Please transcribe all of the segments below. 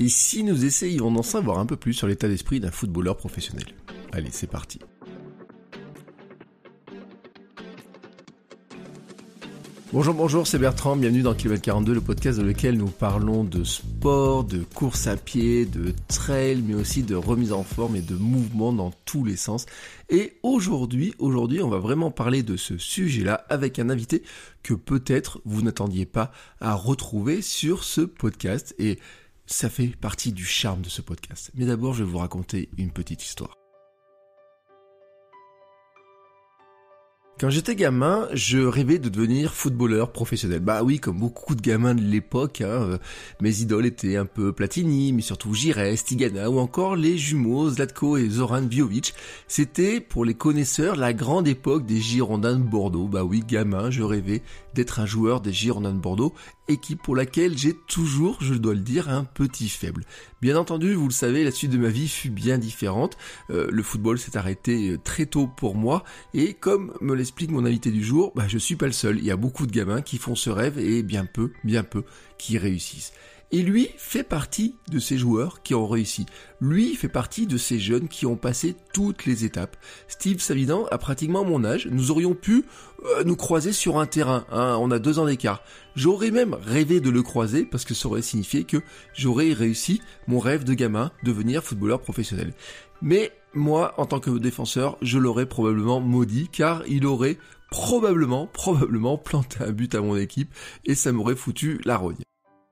Et si nous essayions d'en savoir un peu plus sur l'état d'esprit d'un footballeur professionnel Allez, c'est parti. Bonjour, bonjour, c'est Bertrand, bienvenue dans Kilomètre 42, le podcast dans lequel nous parlons de sport, de course à pied, de trail, mais aussi de remise en forme et de mouvement dans tous les sens. Et aujourd'hui, aujourd'hui, on va vraiment parler de ce sujet-là avec un invité que peut-être vous n'attendiez pas à retrouver sur ce podcast. Et ça fait partie du charme de ce podcast. Mais d'abord, je vais vous raconter une petite histoire. Quand j'étais gamin, je rêvais de devenir footballeur professionnel. Bah oui, comme beaucoup de gamins de l'époque, hein, euh, mes idoles étaient un peu Platini, mais surtout Gires, Tigana ou encore les jumeaux Zlatko et Zoran Vjovic. C'était, pour les connaisseurs, la grande époque des Girondins de Bordeaux. Bah oui, gamin, je rêvais d'être un joueur des Girondins de Bordeaux, équipe pour laquelle j'ai toujours, je dois le dire, un petit faible. Bien entendu, vous le savez, la suite de ma vie fut bien différente. Euh, le football s'est arrêté euh, très tôt pour moi, et comme me l'explique mon invité du jour, bah, je suis pas le seul. Il y a beaucoup de gamins qui font ce rêve, et bien peu, bien peu, qui réussissent. Et lui fait partie de ces joueurs qui ont réussi. Lui fait partie de ces jeunes qui ont passé toutes les étapes. Steve Savidan a pratiquement mon âge. Nous aurions pu euh, nous croiser sur un terrain. Hein. on a deux ans d'écart. J'aurais même rêvé de le croiser parce que ça aurait signifié que j'aurais réussi mon rêve de gamin, devenir footballeur professionnel. Mais moi, en tant que défenseur, je l'aurais probablement maudit car il aurait probablement, probablement planté un but à mon équipe et ça m'aurait foutu la rogne.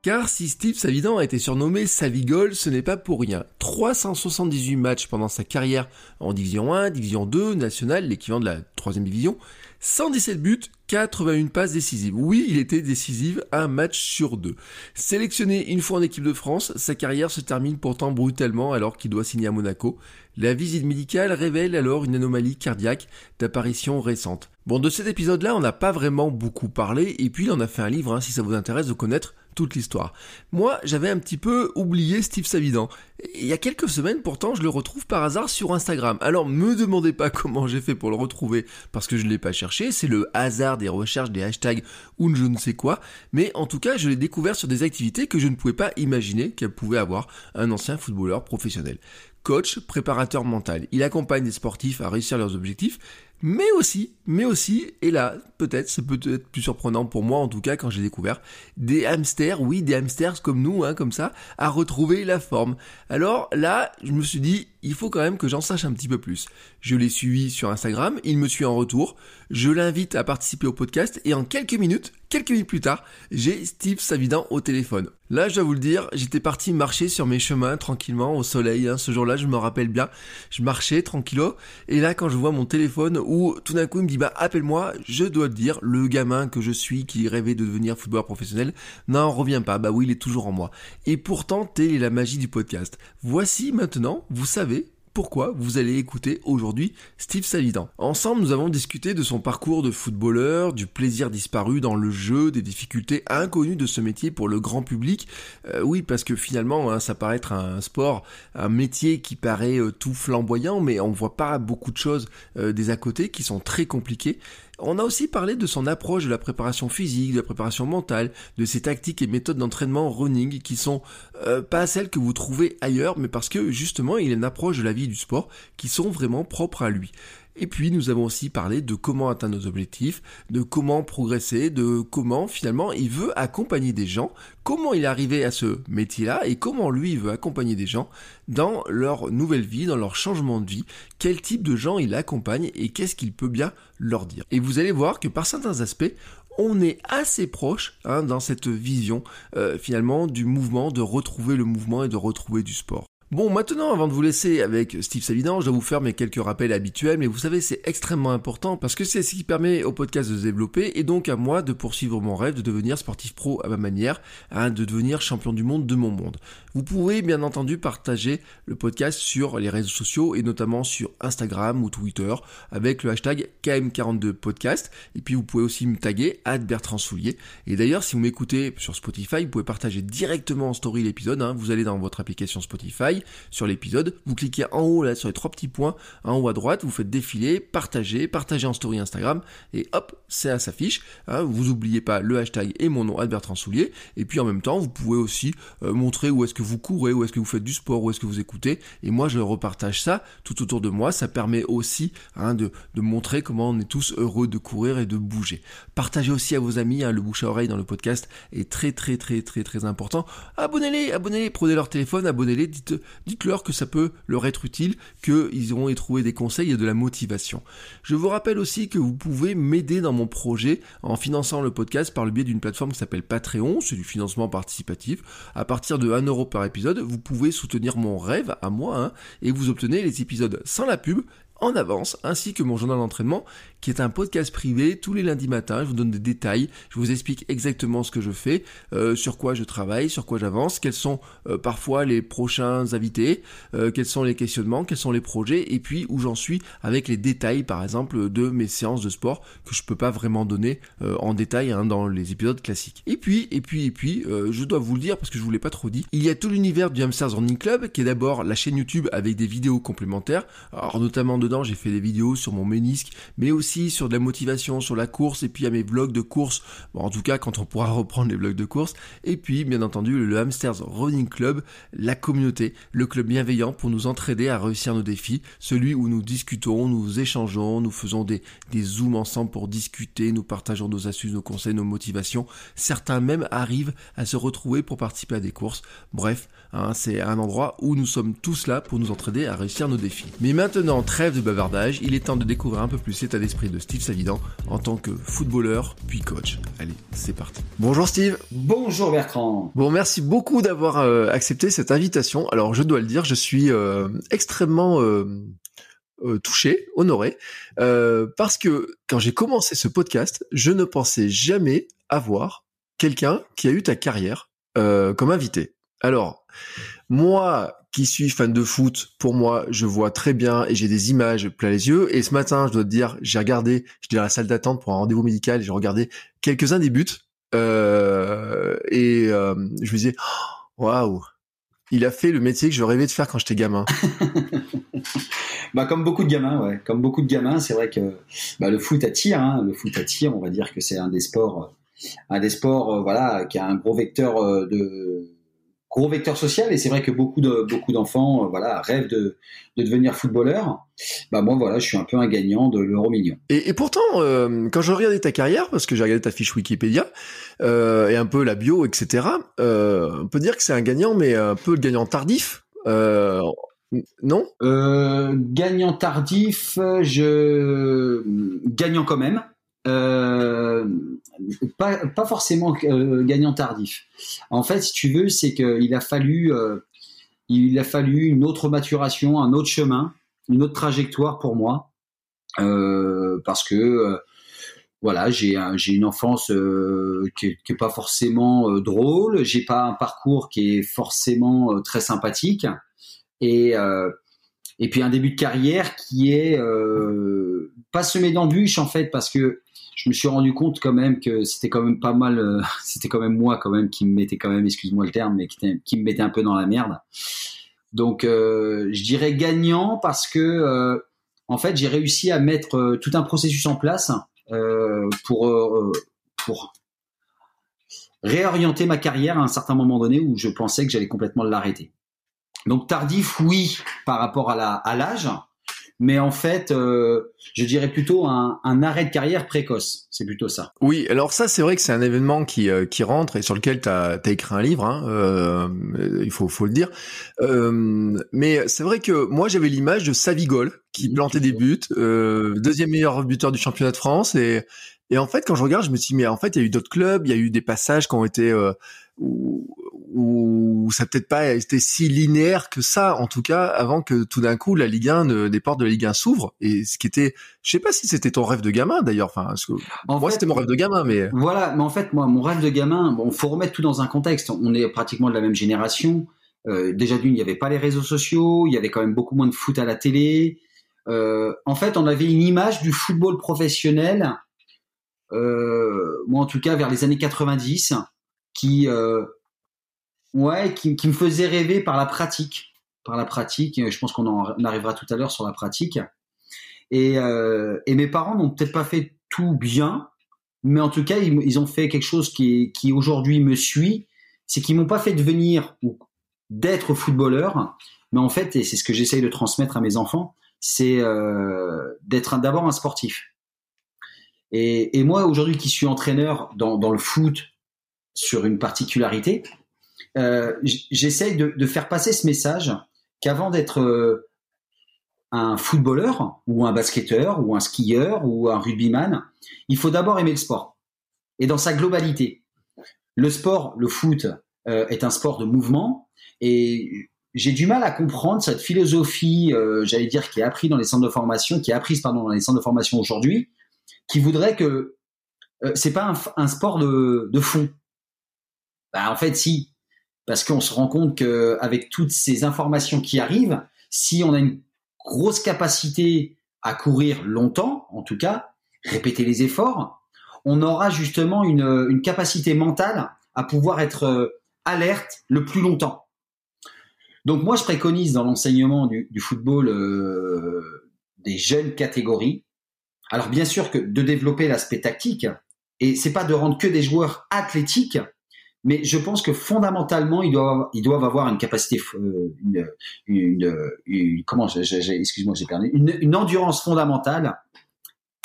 Car si Steve Savidan a été surnommé Savigol, ce n'est pas pour rien. 378 matchs pendant sa carrière en Division 1, Division 2, Nationale, l'équivalent de la 3 division, 117 buts, 81 passes décisives. Oui, il était décisif un match sur deux. Sélectionné une fois en équipe de France, sa carrière se termine pourtant brutalement alors qu'il doit signer à Monaco. La visite médicale révèle alors une anomalie cardiaque d'apparition récente. Bon, de cet épisode-là, on n'a pas vraiment beaucoup parlé, et puis il en a fait un livre, hein, si ça vous intéresse de connaître toute l'histoire. Moi, j'avais un petit peu oublié Steve Savidan. Il y a quelques semaines, pourtant, je le retrouve par hasard sur Instagram. Alors, me demandez pas comment j'ai fait pour le retrouver, parce que je ne l'ai pas cherché. C'est le hasard des recherches, des hashtags ou je ne sais quoi. Mais en tout cas, je l'ai découvert sur des activités que je ne pouvais pas imaginer qu'elle pouvait avoir un ancien footballeur professionnel coach, préparateur mental. Il accompagne des sportifs à réussir leurs objectifs, mais aussi, mais aussi, et là, peut-être, c'est peut-être plus surprenant pour moi en tout cas quand j'ai découvert, des hamsters, oui, des hamsters comme nous, hein, comme ça, à retrouver la forme. Alors là, je me suis dit, il faut quand même que j'en sache un petit peu plus. Je l'ai suivi sur Instagram, il me suit en retour, je l'invite à participer au podcast et en quelques minutes, quelques minutes plus tard, j'ai Steve Savidan au téléphone. Là, je dois vous le dire, j'étais parti marcher sur mes chemins tranquillement au soleil. Hein. Ce jour-là, je me rappelle bien, je marchais tranquillo. Et là, quand je vois mon téléphone où tout d'un coup il me dit bah appelle-moi, je dois le dire, le gamin que je suis qui rêvait de devenir footballeur professionnel n'en revient pas. Bah oui, il est toujours en moi. Et pourtant, telle est la magie du podcast. Voici maintenant, vous savez pourquoi vous allez écouter aujourd'hui Steve Salidan. Ensemble, nous avons discuté de son parcours de footballeur, du plaisir disparu dans le jeu, des difficultés inconnues de ce métier pour le grand public. Euh, oui, parce que finalement, hein, ça paraît être un sport, un métier qui paraît euh, tout flamboyant, mais on voit pas beaucoup de choses euh, des à côté qui sont très compliquées. On a aussi parlé de son approche de la préparation physique, de la préparation mentale, de ses tactiques et méthodes d'entraînement running qui sont euh, pas celles que vous trouvez ailleurs, mais parce que justement il a une approche de la vie du sport qui sont vraiment propres à lui. Et puis nous avons aussi parlé de comment atteindre nos objectifs, de comment progresser, de comment finalement il veut accompagner des gens, comment il est arrivé à ce métier-là et comment lui veut accompagner des gens dans leur nouvelle vie, dans leur changement de vie, quel type de gens il accompagne et qu'est-ce qu'il peut bien leur dire? Et vous allez voir que par certains aspects, on est assez proche hein, dans cette vision euh, finalement du mouvement, de retrouver le mouvement et de retrouver du sport. Bon, maintenant, avant de vous laisser avec Steve Savidan, je dois vous faire mes quelques rappels habituels, mais vous savez, c'est extrêmement important parce que c'est ce qui permet au podcast de se développer et donc à moi de poursuivre mon rêve de devenir sportif pro à ma manière, hein, de devenir champion du monde de mon monde. Vous pouvez bien entendu partager le podcast sur les réseaux sociaux et notamment sur Instagram ou Twitter avec le hashtag KM42podcast et puis vous pouvez aussi me taguer à Bertrand Soulier. Et d'ailleurs, si vous m'écoutez sur Spotify, vous pouvez partager directement en story l'épisode, hein. vous allez dans votre application Spotify, sur l'épisode, vous cliquez en haut là sur les trois petits points, en haut à droite, vous faites défiler, partager, partager en story Instagram, et hop, ça s'affiche. Hein, vous oubliez pas le hashtag et mon nom Albert Soulier, et puis en même temps, vous pouvez aussi euh, montrer où est-ce que vous courez, où est-ce que vous faites du sport, où est-ce que vous écoutez, et moi je repartage ça tout autour de moi, ça permet aussi hein, de, de, montrer comment on est tous heureux de courir et de bouger. Partagez aussi à vos amis, hein, le bouche à oreille dans le podcast est très très très très très important. Abonnez-les, abonnez-les, prenez leur téléphone, abonnez-les, dites dites-leur que ça peut leur être utile, qu'ils auront y trouvé des conseils et de la motivation. Je vous rappelle aussi que vous pouvez m'aider dans mon projet en finançant le podcast par le biais d'une plateforme qui s'appelle Patreon, c'est du financement participatif. À partir de 1 euro par épisode, vous pouvez soutenir mon rêve à moi hein, et vous obtenez les épisodes sans la pub en avance, ainsi que mon journal d'entraînement, qui est un podcast privé tous les lundis matins. Je vous donne des détails, je vous explique exactement ce que je fais, euh, sur quoi je travaille, sur quoi j'avance, quels sont euh, parfois les prochains invités, euh, quels sont les questionnements, quels sont les projets, et puis où j'en suis avec les détails, par exemple, de mes séances de sport que je peux pas vraiment donner en détail hein, dans les épisodes classiques. Et puis, et puis, et puis, je dois vous le dire parce que je vous l'ai pas trop dit, il y a tout l'univers du Hamsters Running Club, qui est d'abord la chaîne YouTube avec des vidéos complémentaires, alors notamment de dedans, j'ai fait des vidéos sur mon ménisque, mais aussi sur de la motivation, sur la course, et puis à mes vlogs de course. Bon, en tout cas, quand on pourra reprendre les vlogs de course. Et puis, bien entendu, le Hamsters Running Club, la communauté, le club bienveillant pour nous entraider à réussir nos défis. Celui où nous discutons, nous échangeons, nous faisons des, des zooms ensemble pour discuter, nous partageons nos astuces, nos conseils, nos motivations. Certains même arrivent à se retrouver pour participer à des courses. Bref, hein, c'est un endroit où nous sommes tous là pour nous entraider à réussir nos défis. Mais maintenant, trêve de bavardage, il est temps de découvrir un peu plus l'état d'esprit de Steve Savidan en tant que footballeur puis coach. Allez, c'est parti. Bonjour Steve. Bonjour Bertrand. Bon, merci beaucoup d'avoir euh, accepté cette invitation. Alors, je dois le dire, je suis euh, extrêmement euh, touché, honoré, parce que quand j'ai commencé ce podcast, je ne pensais jamais avoir quelqu'un qui a eu ta carrière comme invité. Alors, moi, qui suis fan de foot, pour moi, je vois très bien et j'ai des images plein les yeux. Et ce matin, je dois te dire, j'ai regardé, j'étais dans la salle d'attente pour un rendez-vous médical, j'ai regardé quelques-uns des buts euh, et euh, je me disais, oh, waouh, il a fait le métier que je rêvais de faire quand j'étais gamin. bah comme beaucoup de gamins, ouais, comme beaucoup de gamins, c'est vrai que bah, le foot attire, hein, le foot attire. On va dire que c'est un des sports, un des sports, euh, voilà, qui a un gros vecteur de gros vecteur social. Et c'est vrai que beaucoup de beaucoup d'enfants euh, voilà rêvent de, de devenir footballeur bah moi voilà je suis un peu un gagnant de l'euro million. Et, et pourtant euh, quand je regardais ta carrière parce que j'ai regardé ta fiche Wikipédia euh, et un peu la bio etc on peut dire que c'est un gagnant mais un peu le gagnant tardif euh, non? Gagnant tardif, je gagnant quand même. Euh, pas, pas forcément euh, gagnant tardif. En fait, si tu veux, c'est qu'il a fallu, euh, il a fallu une autre maturation, un autre chemin, une autre trajectoire pour moi, parce que voilà, j'ai j'ai une enfance qui, est, qui est pas forcément drôle, j'ai pas un parcours qui est forcément très sympathique. Et et puis un début de carrière qui est pas semé d'embûches en fait parce que je me suis rendu compte quand même que c'était quand même pas mal, euh, c'était quand même moi quand même qui me mettait quand même, excuse-moi le terme, mais qui, me mettait un peu dans la merde. Donc euh, je dirais gagnant parce que euh, en fait j'ai réussi à mettre tout un processus en place pour pour réorienter ma carrière à un certain moment donné où je pensais que j'allais complètement l'arrêter. Donc tardif, oui, par rapport à l'âge, mais en fait, euh, je dirais plutôt un, un, arrêt de carrière précoce. C'est plutôt ça. Oui, alors ça, c'est vrai que c'est un événement qui, euh, qui rentre et sur lequel tu as, écrit un livre, hein, euh, il faut, faut le dire. Euh, mais c'est vrai que moi, j'avais l'image de Savigol qui plantait des buts, deuxième meilleur buteur du championnat de France. Et, et en fait, quand je regarde, je me suis dit, mais en fait, il y a eu d'autres clubs, il y a eu des passages qui ont été... Où, où ça peut-être pas été si linéaire que ça, en tout cas, avant que tout d'un coup la Ligue 1, des portes de la Ligue 1 s'ouvrent. Et ce qui était, je sais pas si c'était ton rêve de gamin d'ailleurs. Enfin, que, moi c'était mon rêve de gamin, mais voilà. Mais en fait, moi, mon rêve de gamin, bon, faut remettre tout dans un contexte. On est pratiquement de la même génération. Euh, déjà d'une, il n'y avait pas les réseaux sociaux, il y avait quand même beaucoup moins de foot à la télé. Euh, en fait, on avait une image du football professionnel, euh, moi en tout cas vers les années 90, qui, ouais, qui, me faisait rêver par la pratique, par la pratique. Je pense qu'on en arrivera tout à l'heure sur la pratique. Et, euh, et mes parents n'ont peut-être pas fait tout bien, mais en tout cas, ils, ont fait quelque chose qui, aujourd'hui me suit, c'est qu'ils m'ont pas fait devenir ou d'être footballeur, mais en fait, et c'est ce que j'essaye de transmettre à mes enfants, c'est euh, d'être d'abord un sportif. Et, moi, aujourd'hui, qui suis entraîneur dans, le foot sur une particularité, j'essaye de, faire passer ce message qu'avant d'être euh, un footballeur ou un basketteur ou un skieur ou un rugbyman, il faut d'abord aimer le sport et dans sa globalité. Le sport, le foot, euh, est un sport de mouvement et j'ai du mal à comprendre cette philosophie, euh, j'allais dire, qui est apprise dans les centres de formation, qui est apprise pardon dans les centres de formation aujourd'hui, qui voudrait que euh, c'est pas un, sport de, de fond. Bah, en fait, si, parce qu'on se rend compte que avec toutes ces informations qui arrivent, si on a une grosse capacité à courir longtemps, en tout cas, répéter les efforts, on aura justement une, une capacité mentale à pouvoir être euh, alerte le plus longtemps. Donc moi, je préconise dans l'enseignement du, du, football euh, des jeunes catégories. Alors bien sûr que de développer l'aspect tactique, et c'est pas de rendre que des joueurs athlétiques, mais je pense que fondamentalement, ils doivent, ils doivent avoir une capacité, euh, une, une, une, comment, excuse-moi, j'ai perdu, une, une endurance fondamentale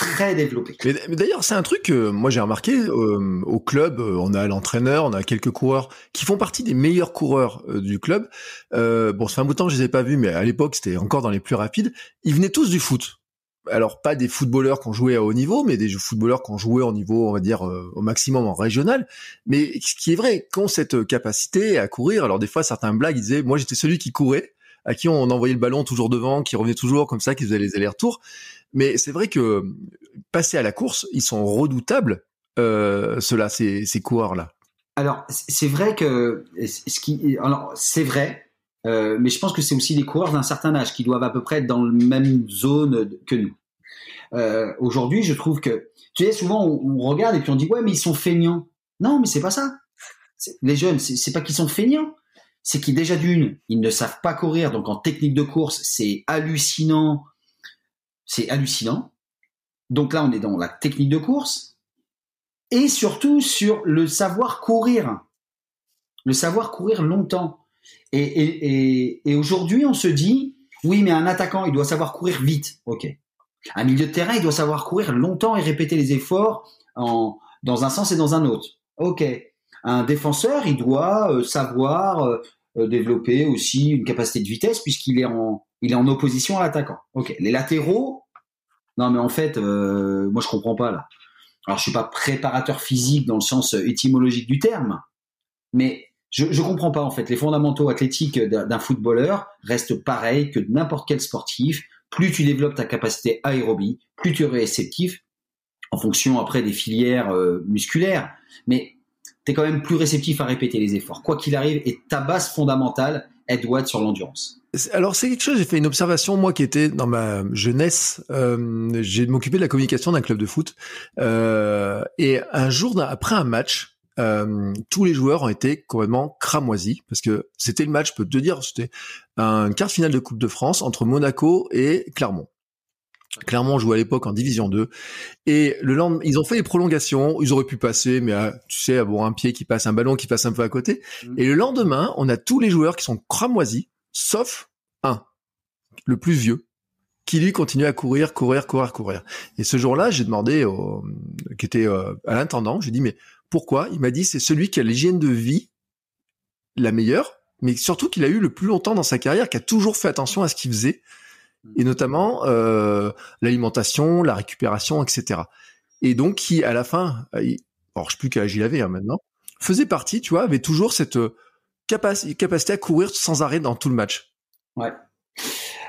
très développé. Mais, d'ailleurs, c'est un truc que moi j'ai remarqué euh, au club. Euh, on a l'entraîneur, on a quelques coureurs qui font partie des meilleurs coureurs euh, du club. Bon, ça fait un bout de temps je les ai pas vus, mais à l'époque c'était encore dans les plus rapides. Ils venaient tous du foot. Alors pas des footballeurs qui ont joué à haut niveau, mais des footballeurs qui ont joué au niveau, on va dire au maximum en régional. Mais ce qui est vrai, qu'ont cette capacité à courir. Alors des fois, certains blagues ils disaient, moi j'étais celui qui courait à qui on envoyait le ballon toujours devant, qui revenait toujours comme ça, qui faisait les allers-retours. Mais c'est vrai que passer à la course, ils sont redoutables, euh, ceux-là, ces, ces coureurs-là. Alors, c'est vrai que ce qui, alors c'est vrai, euh, mais je pense que c'est aussi des coureurs d'un certain âge qui doivent à peu près être dans la même zone que nous. Euh, Aujourd'hui, je trouve que, tu sais, souvent on, on, regarde et puis on dit ouais, mais ils sont feignants. Non, mais c'est pas ça. Les jeunes, c'est pas qu'ils sont feignants, c'est qu'ils déjà d'une, ils ne savent pas courir, donc en technique de course, c'est hallucinant c'est hallucinant. Donc là, on est dans la technique de course et surtout sur le savoir courir, le savoir courir longtemps. Et, aujourd'hui, on se dit, oui, mais un attaquant, il doit savoir courir vite. Ok. Un milieu de terrain, il doit savoir courir longtemps et répéter les efforts en, dans un sens et dans un autre. Ok. Un défenseur, il doit euh, savoir euh, euh, développer aussi une capacité de vitesse puisqu'il est en, il est en opposition à l'attaquant. Ok. Les latéraux, non, mais en fait, moi je comprends pas là. Alors je suis pas préparateur physique dans le sens étymologique du terme, mais je, je comprends pas en fait. Les fondamentaux athlétiques d'un footballeur restent pareils que n'importe quel sportif. Plus tu développes ta capacité aérobie, plus tu es réceptif, en fonction après des filières euh, musculaires. Mais tu es quand même plus réceptif à répéter les efforts. Quoi qu'il arrive, et ta base fondamentale, elle doit être sur l'endurance. Alors c'est quelque chose, j'ai fait une observation, moi qui était dans ma jeunesse, euh, j'ai m'occupé de la communication d'un club de foot, euh, et un jour après un match, euh, tous les joueurs ont été complètement cramoisis, parce que c'était le match, je peux te dire, c'était un quart finale de Coupe de France entre Monaco et Clermont. Clermont jouait à l'époque en Division 2 et le lendemain, ils ont fait les prolongations, ils auraient pu passer mais tu sais avoir un pied qui passe un ballon qui passe un peu à côté mmh. et le lendemain, on a tous les joueurs qui sont cramoisis sauf un, le plus vieux, qui lui continue à courir, courir, courir, courir. Et ce jour-là, j'ai demandé au, qui était euh, à l'intendant, j'ai dit mais pourquoi Il m'a dit c'est celui qui a l'hygiène de vie la meilleure, mais surtout qu'il a eu le plus longtemps dans sa carrière, qui a toujours fait attention à ce qu'il faisait, et notamment euh, l'alimentation, la récupération, etc. Et donc qui à la fin, euh, alors je sais plus quel âge il avait hein, maintenant, faisait partie, tu vois, avait toujours cette capacité à courir sans arrêt dans tout le match. Ouais.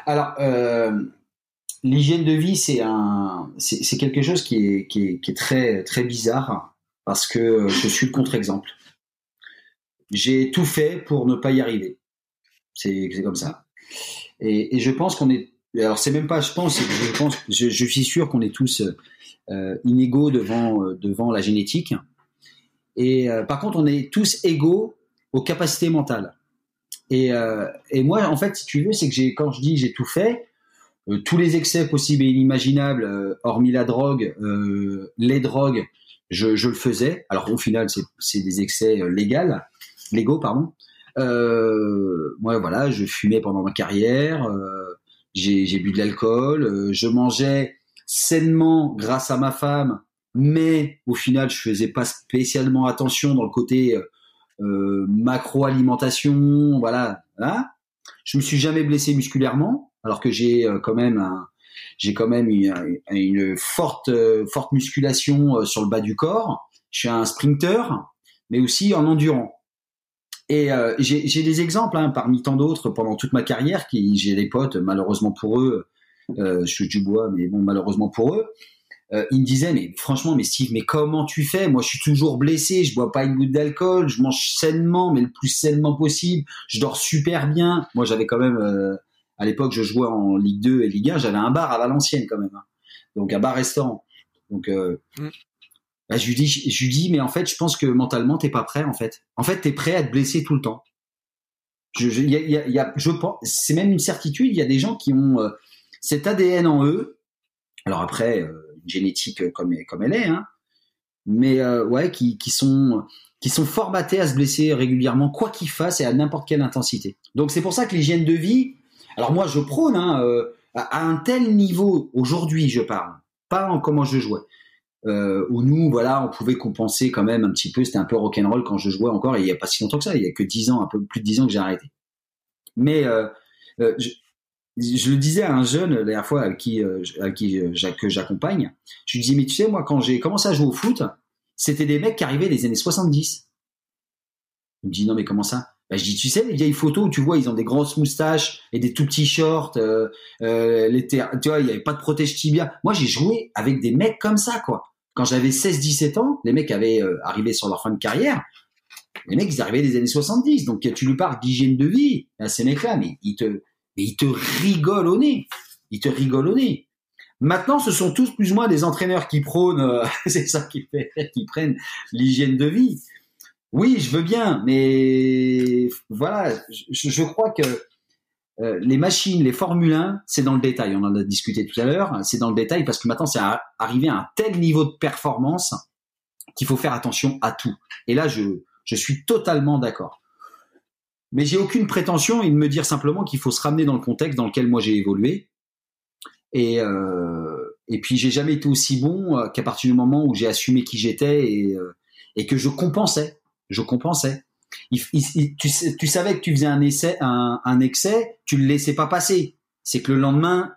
Alors, euh, l'hygiène de vie, c'est un, c'est quelque chose qui est, qui est, qui est très, très bizarre parce que je suis le contre-exemple. J'ai tout fait pour ne pas y arriver. C'est comme ça. Et, je pense qu'on est. Alors c'est même pas. Je pense. Je pense. Je, suis sûr qu'on est tous euh, inégaux devant euh, devant la génétique. Et euh, par contre, on est tous égaux aux capacités mentales. Et, euh, et moi, en fait, si tu veux, c'est que j'ai quand je dis j'ai tout fait, euh, tous les excès possibles et inimaginables, euh, hormis la drogue, euh, les drogues, je, le faisais. Alors au final, c'est des excès légaux, légaux, pardon. moi, voilà, je fumais pendant ma carrière, j'ai bu de l'alcool, je mangeais sainement grâce à ma femme, mais au final, je faisais pas spécialement attention dans le côté euh, macro-alimentation, voilà. Hein je me suis jamais blessé musculairement alors que j'ai euh, quand même un, j'ai quand même une, forte musculation euh, sur le bas du corps. Je suis un sprinter, mais aussi en endurant. Et euh, j'ai des exemples hein, parmi tant d'autres pendant toute ma carrière. J'ai des potes, malheureusement pour eux, euh, je suis du bois, mais bon, malheureusement pour eux, ils me disaient mais franchement, mais Steve, mais comment tu fais? Moi, je suis toujours blessé, je bois pas une goutte d'alcool, je mange sainement, mais le plus sainement possible, je dors super bien. Moi, j'avais quand même à l'époque, je jouais en Ligue 2 et Ligue 1, j'avais un bar à Valenciennes quand même, hein. donc un bar-restaurant. Donc, euh, mm. bah, je lui dis, je lui dis, mais en fait, je pense que mentalement, t'es pas prêt, en fait. En fait, t'es prêt à te blesser tout le temps. Je, je, y a, y a, y a, je pense, c'est même une certitude. Il y a des gens qui ont euh, cet ADN en eux. Alors après, euh, génétique comme comme elle est, hein, mais euh, ouais, qui, qui sont qui sont formatés à se blesser régulièrement, quoi qu'ils fassent et à n'importe quelle intensité. Donc c'est pour ça que l'hygiène de vie, alors moi, je prône hein, euh, à un tel niveau aujourd'hui, je parle, pas en comment je jouais. Euh, où nous, voilà, on pouvait compenser quand même un petit peu. C'était un peu rock'n'roll quand je jouais encore. Il y a pas si longtemps que ça. Il y a que dix ans, un peu plus de dix ans que j'ai arrêté. Mais euh, je, le disais à un jeune la dernière fois à qui, que j'accompagne. Je lui disais, mais tu sais, moi, quand j'ai commencé à jouer au foot, c'était des mecs qui arrivaient des années 70. Il me dit, non, mais comment ça? Bah, je dis, tu sais, les vieilles photos où tu vois, ils ont des grosses moustaches et des tout petits shorts, euh, euh, les tu vois, il n'y avait pas de protège tibia. Moi, j'ai joué avec des mecs comme ça, quoi. Quand j'avais 16-17 ans, les mecs avaient euh, arrivé sur leur fin de carrière. Les mecs, ils arrivaient des années 70. Donc, tu lui parles d'hygiène de vie à ces mecs-là, mais ils te, mais ils te rigolent au nez. Ils te rigolent au nez. Maintenant, ce sont tous plus ou moins des entraîneurs qui prônent, c'est ça qui fait, qui prennent l'hygiène de vie. Oui, je veux bien, mais voilà, je, crois que euh, les machines, les Formule 1, c'est dans le détail. On en a discuté tout à l'heure. C'est dans le détail parce que maintenant, c'est arrivé à un tel niveau de performance qu'il faut faire attention à tout. Et là, je, suis totalement d'accord. Mais j'ai aucune prétention et de me dire simplement qu'il faut se ramener dans le contexte dans lequel moi j'ai évolué. Et, euh, puis j'ai jamais été aussi bon euh, qu'à partir du moment où j'ai assumé qui j'étais et que je compensais je compensais. Tu, tu, savais que tu faisais un excès, tu le laissais pas passer. C'est que le lendemain,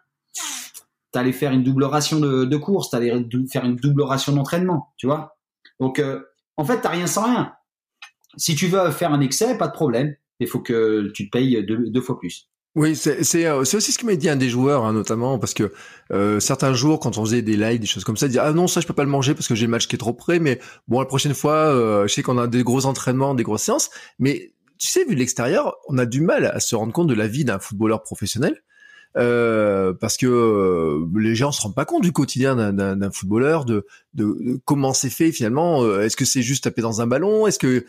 tu allais faire une double ration de, course, tu allais faire une double ration d'entraînement, tu vois. Donc, euh, en fait, t'as rien sans rien. Si tu veux faire un excès, pas de problème. Il faut que tu te payes deux fois plus. Oui, euh, c'est aussi ce que m'a dit un des joueurs, hein, notamment parce que euh, certains jours, quand on faisait des lives, des choses comme ça, ils disaient ah non ça je peux pas le manger parce que j'ai le match qui est trop près, mais bon la prochaine fois, euh, je sais qu'on a des gros entraînements, des grosses séances, mais tu sais vu de l'extérieur, on a du mal à se rendre compte de la vie d'un footballeur professionnel. Euh, parce que euh, les gens se rendent pas compte du quotidien d'un footballeur, de, de, de comment c'est fait finalement. Est-ce que c'est juste taper dans un ballon Est-ce que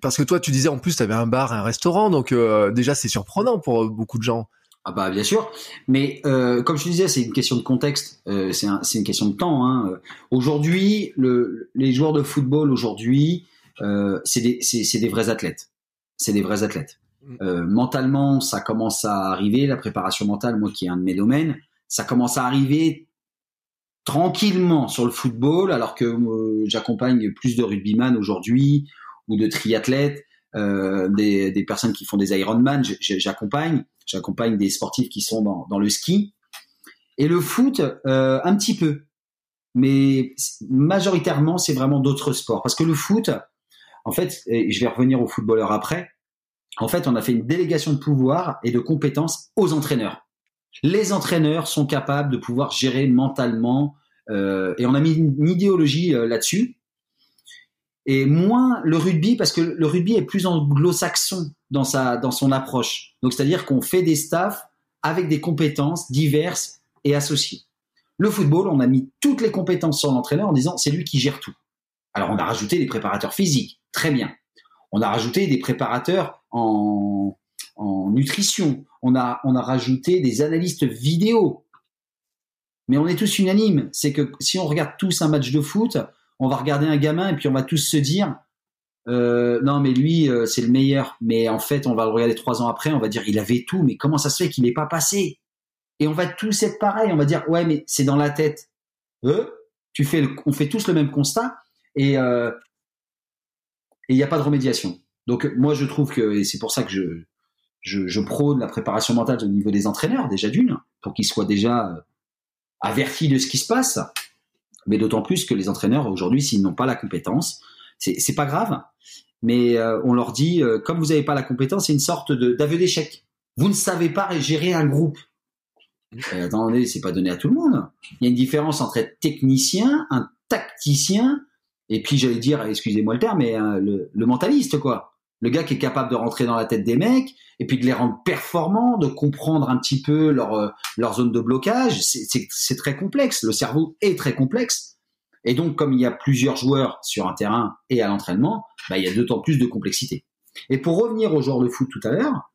parce que toi, tu disais en plus, tu avais un bar, un restaurant, donc euh, déjà c'est surprenant pour beaucoup de gens. Ah bah bien sûr, mais euh, comme je te disais, c'est une question de contexte, euh, c'est un, une question de temps. Hein. Aujourd'hui, le, les joueurs de football aujourd'hui, euh, c'est des, des, vrais athlètes, c'est des vrais athlètes. Mm. Euh, mentalement, ça commence à arriver, la préparation mentale, moi qui est un de mes domaines, ça commence à arriver tranquillement sur le football, alors que euh, j'accompagne plus de rugbyman aujourd'hui ou de triathlètes, euh, des, personnes qui font des Ironman, j'accompagne, j'accompagne des sportifs qui sont dans, le ski. Et le foot, euh, un petit peu, mais majoritairement, c'est vraiment d'autres sports. Parce que le foot, en fait, et je vais revenir aux footballeurs après, en fait, on a fait une délégation de pouvoir et de compétences aux entraîneurs. Les entraîneurs sont capables de pouvoir gérer mentalement, euh, et on a mis une, idéologie là-dessus. Et moins le rugby, parce que le rugby est plus anglo-saxon dans sa dans son approche. Donc c'est-à-dire qu'on fait des staffs avec des compétences diverses et associées. Le football, on a mis toutes les compétences sur l'entraîneur en disant c'est lui qui gère tout. Alors on a rajouté des préparateurs physiques, très bien. On a rajouté des préparateurs en, en nutrition. On a, on a rajouté des analystes vidéo. Mais on est tous unanimes. C'est que si on regarde tous un match de foot, on va regarder un gamin et puis on va tous se dire euh, non mais lui euh, c'est le meilleur. Mais en fait on va le regarder trois ans après, on va dire il avait tout, mais comment ça se fait qu'il n'est pas passé? Et on va tous être pareil. On va dire ouais mais c'est dans la tête. Euh, tu fais, on fait tous le même constat et euh, il n'y a pas de remédiation. Donc moi je trouve que c'est pour ça que je, je, prône la préparation mentale au niveau des entraîneurs déjà d'une pour qu'ils soient déjà avertis de ce qui se passe. Mais d'autant plus que les entraîneurs aujourd'hui s'ils n'ont pas la compétence, c'est pas grave, mais euh, on leur dit euh, comme vous n'avez pas la compétence, c'est une sorte d'aveu d'échec. Vous ne savez pas gérer un groupe. Euh, attendez, c'est pas donné à tout le monde. Il y a une différence entre être technicien, un tacticien et puis j'allais dire, excusez-moi le terme, mais euh, le, mentaliste quoi. Le gars qui est capable de rentrer dans la tête des mecs et puis de les rendre performants, de comprendre un petit peu leur euh, zone de blocage. C'est très complexe. Le cerveau est très complexe. Et donc, comme il y a plusieurs joueurs sur un terrain et à l'entraînement, bah, il y a d'autant plus de complexité. Et pour revenir au joueurs de foot tout à l'heure,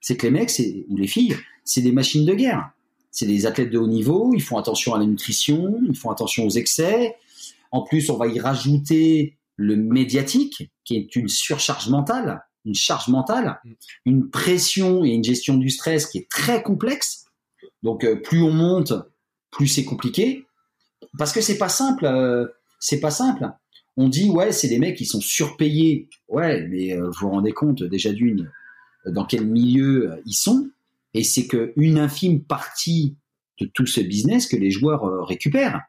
c'est que les mecs ou les filles, c'est des machines de guerre. C'est des athlètes de haut niveau, ils font attention à la nutrition, ils font attention aux excès, en plus, on va y rajouter le médiatique, qui est une surcharge mentale, une charge mentale, mm. une pression et une gestion du stress qui est très complexe. Donc, euh, plus on monte, plus c'est compliqué, parce que c'est pas simple. Euh, c'est pas simple. On dit ouais, c'est des mecs qui sont surpayés. Ouais, mais euh, vous vous rendez compte déjà d'une dans quel milieu ils sont, et c'est qu'une infime partie de tout ce business que les joueurs récupèrent.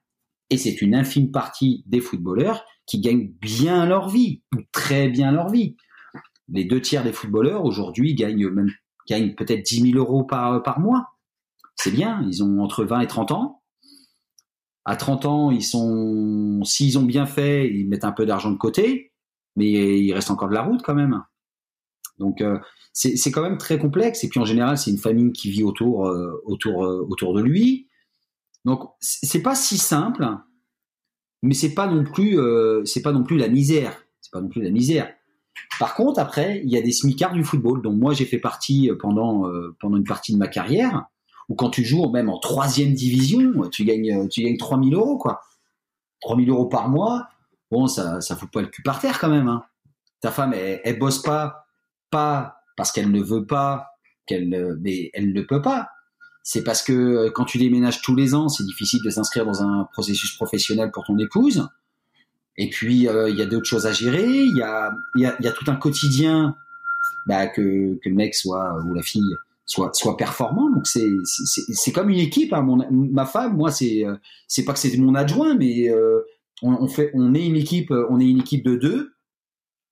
Et c'est une infime partie des footballeurs qui gagnent bien leur vie, ou très bien leur vie. Les deux tiers des footballeurs aujourd'hui gagnent même gagnent peut-être 10 000 euros par, par mois. C'est bien, ils ont entre 20 et 30 ans. À 30 ans, ils sont, s'ils ont bien fait, ils mettent un peu d'argent de côté, mais il reste encore de la route quand même. Donc euh, c'est quand même très complexe. Et puis en général, c'est une famille qui vit autour, euh, autour, euh, autour de lui. Donc c'est pas si simple, mais c'est pas non plus euh, c'est pas non plus la misère, c'est pas non plus la misère. Par contre, après, il y a des smicards du football. dont moi, j'ai fait partie euh, pendant euh, pendant une partie de ma carrière. Où quand tu joues même en troisième division, tu gagnes tu gagnes 3000 euros quoi. 3000 euros par mois. Bon, ça ça fout pas le cul par terre quand même. Hein. Ta femme, elle, elle bosse pas pas parce qu'elle ne veut pas, qu'elle mais elle ne peut pas c'est parce que euh, quand tu déménages tous les ans, c'est difficile de s'inscrire dans un processus professionnel pour ton épouse. Et puis, euh, il y a d'autres choses à gérer. Il y a, tout un quotidien bah, que, le mec soit ou la fille soit, soit performant. Donc, c'est, comme une équipe. Hein. Ma femme, moi, c'est, euh, c'est pas que c'est mon adjoint, mais on, fait, on est une équipe, on est une équipe de deux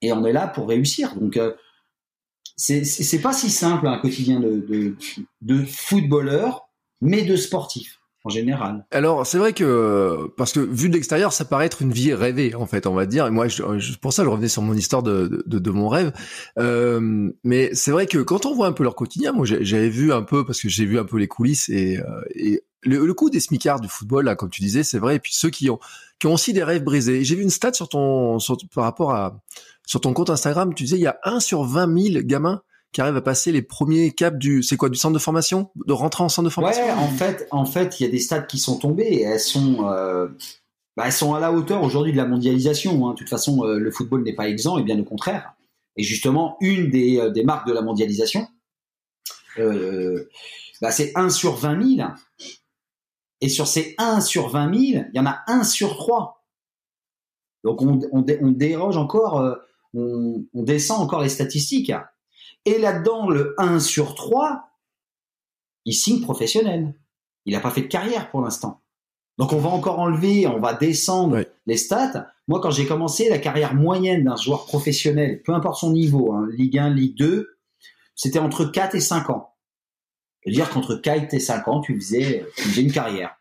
et on est là pour réussir. C'est pas si simple un quotidien de, de, de footballeur, mais de sportif en général. Alors c'est vrai que parce que vu de l'extérieur, ça paraît être une vie rêvée en fait, on va dire. Et moi, je, pour ça, je revenais sur mon histoire de, de, de mon rêve. Euh, mais c'est vrai que quand on voit un peu leur quotidien, moi j'avais vu un peu parce que j'ai vu un peu les coulisses et, euh, et le, le, coup des smicards du football, là, comme tu disais, c'est vrai. Et puis ceux qui ont qui ont aussi des rêves brisés. J'ai vu une stat sur ton par rapport à sur ton compte Instagram, tu disais il y a 1 sur 20 000 gamins qui arrivent à passer les premiers caps du, c'est quoi, du centre de formation, de rentrer en centre de formation? Ouais, en fait, en fait, il y a des stades qui sont tombés et elles sont, euh, bah, elles sont à la hauteur aujourd'hui de la mondialisation. Hein. De toute façon, euh, le football n'est pas exempt et bien au contraire. Et justement, une des, euh, des marques de la mondialisation, bah, c'est 1 sur 20 000. Et sur ces 1 sur 20 000, il y en a 1 sur 3. Donc on, on, on déroge encore on, descend encore les statistiques. Et là-dedans, le 1 sur 3, il signe professionnel. Il n'a pas fait de carrière pour l'instant. Donc on va encore enlever, on va descendre les stats. Moi, quand j'ai commencé la carrière moyenne d'un joueur professionnel, peu importe son niveau, hein, Ligue 1, Ligue 2, c'était entre 4 et 5 ans. C'est-à-dire qu'entre 4 et 5 ans, tu faisais, tu faisais une carrière.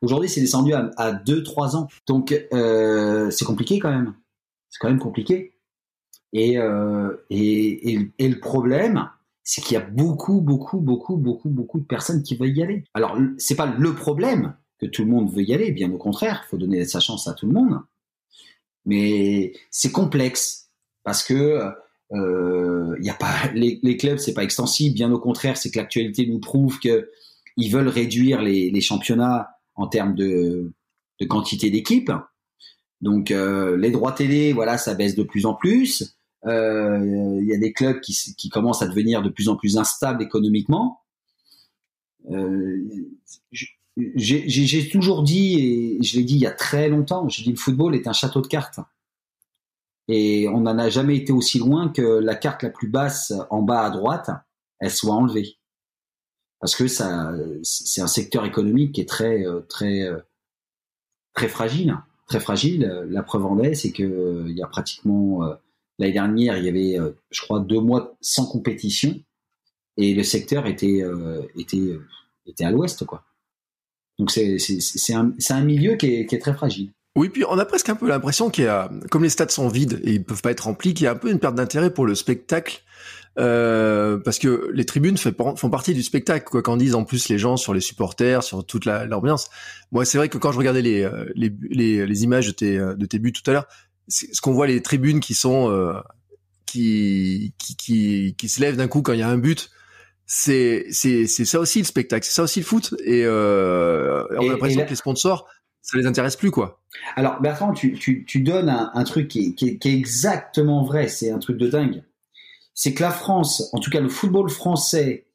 Aujourd'hui, c'est descendu à, à 2-3 ans. Donc, euh, c'est compliqué quand même. C'est quand même compliqué. Et, euh, et, et, et, le problème, c'est qu'il y a beaucoup, beaucoup, beaucoup, beaucoup, beaucoup de personnes qui veulent y aller. Alors, c'est pas le problème que tout le monde veut y aller, bien au contraire, il faut donner sa chance à tout le monde. Mais c'est complexe parce que euh, y a pas les, les clubs, c'est pas extensible. Bien au contraire, c'est que l'actualité nous prouve que ils veulent réduire les, les championnats en termes de, de quantité d'équipes. Donc euh, les droits télé, voilà, ça baisse de plus en plus. Euh, il y a des clubs qui, qui, commencent à devenir de plus en plus instables économiquement. Euh, j'ai toujours dit, et je l'ai dit il y a très longtemps, j'ai dit le football est un château de cartes. Et on n'en a jamais été aussi loin que la carte la plus basse en bas à droite, elle soit enlevée. Parce que ça, c'est un secteur économique qui est très, euh, très, euh, très fragile. Très fragile. La preuve en est, c'est que euh, il y a pratiquement, l'année dernière, il y avait, je crois, deux mois sans compétition. Et le secteur était, était, était à l'ouest, quoi. Donc c'est, un, un milieu qui est, qui est très fragile. Oui, puis on a presque un peu l'impression qu'il y a, comme les stades sont vides et ils peuvent pas être remplis, qu'il y a un peu une perte d'intérêt pour le spectacle. Euh, parce que les tribunes font partie du spectacle, quoi qu'en disent en plus les gens sur les supporters, sur toute l'ambiance. Moi, c'est vrai que quand je regardais les, euh, les, les, les images de tes, de tes buts tout à l'heure, ce qu'on voit les tribunes qui sont euh, qui, qui, qui, qui se lèvent d'un coup quand il y a un but, c'est c'est c'est ça aussi le spectacle, c'est ça aussi le foot. Et, euh, on a l'impression que les sponsors ça les intéresse plus, quoi. Alors, Bertrand, tu, donnes un, truc qui, est exactement vrai, c'est un truc de dingue. C'est que la France, en tout cas le football français,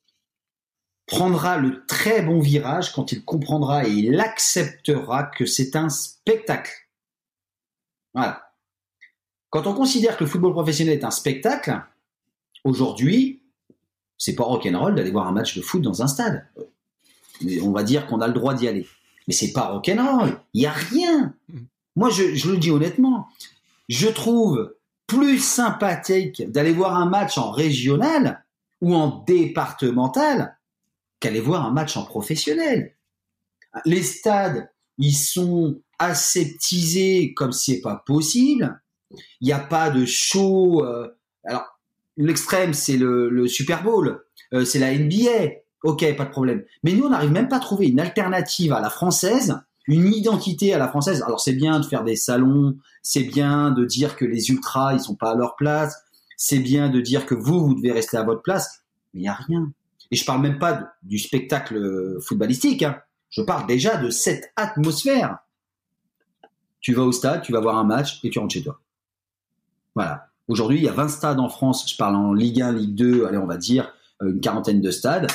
prendra le très bon virage quand il comprendra et il acceptera que c'est un spectacle. Voilà. Quand on considère que le football professionnel est un spectacle, aujourd'hui, c'est pas rock'n'roll d'aller voir un match de foot dans un stade. Mais on va dire qu'on a le droit d'y aller mais c'est pas rock'n'roll. Il y a rien. Moi, je, le dis honnêtement, je trouve plus sympathique d'aller voir un match en régional ou en départemental qu'aller voir un match en professionnel. Les stades, ils sont aseptisés comme c'est pas possible. Il n'y a pas de show. Euh, alors, l'extrême, c'est le, le, Super Bowl, euh, c'est la NBA. Ok, pas de problème. Mais nous, on n'arrive même pas à trouver une alternative à la française, une identité à la française. Alors c'est bien de faire des salons, c'est bien de dire que les ultras, ils sont pas à leur place, c'est bien de dire que vous, vous devez rester à votre place, mais il n'y a rien. Et je parle même pas du spectacle footballistique, hein. je parle déjà de cette atmosphère. Tu vas au stade, tu vas voir un match et tu rentres chez toi. Voilà. Aujourd'hui, il y a 20 stades en France, je parle en Ligue 1, Ligue 2, allez, on va dire euh, une quarantaine de stades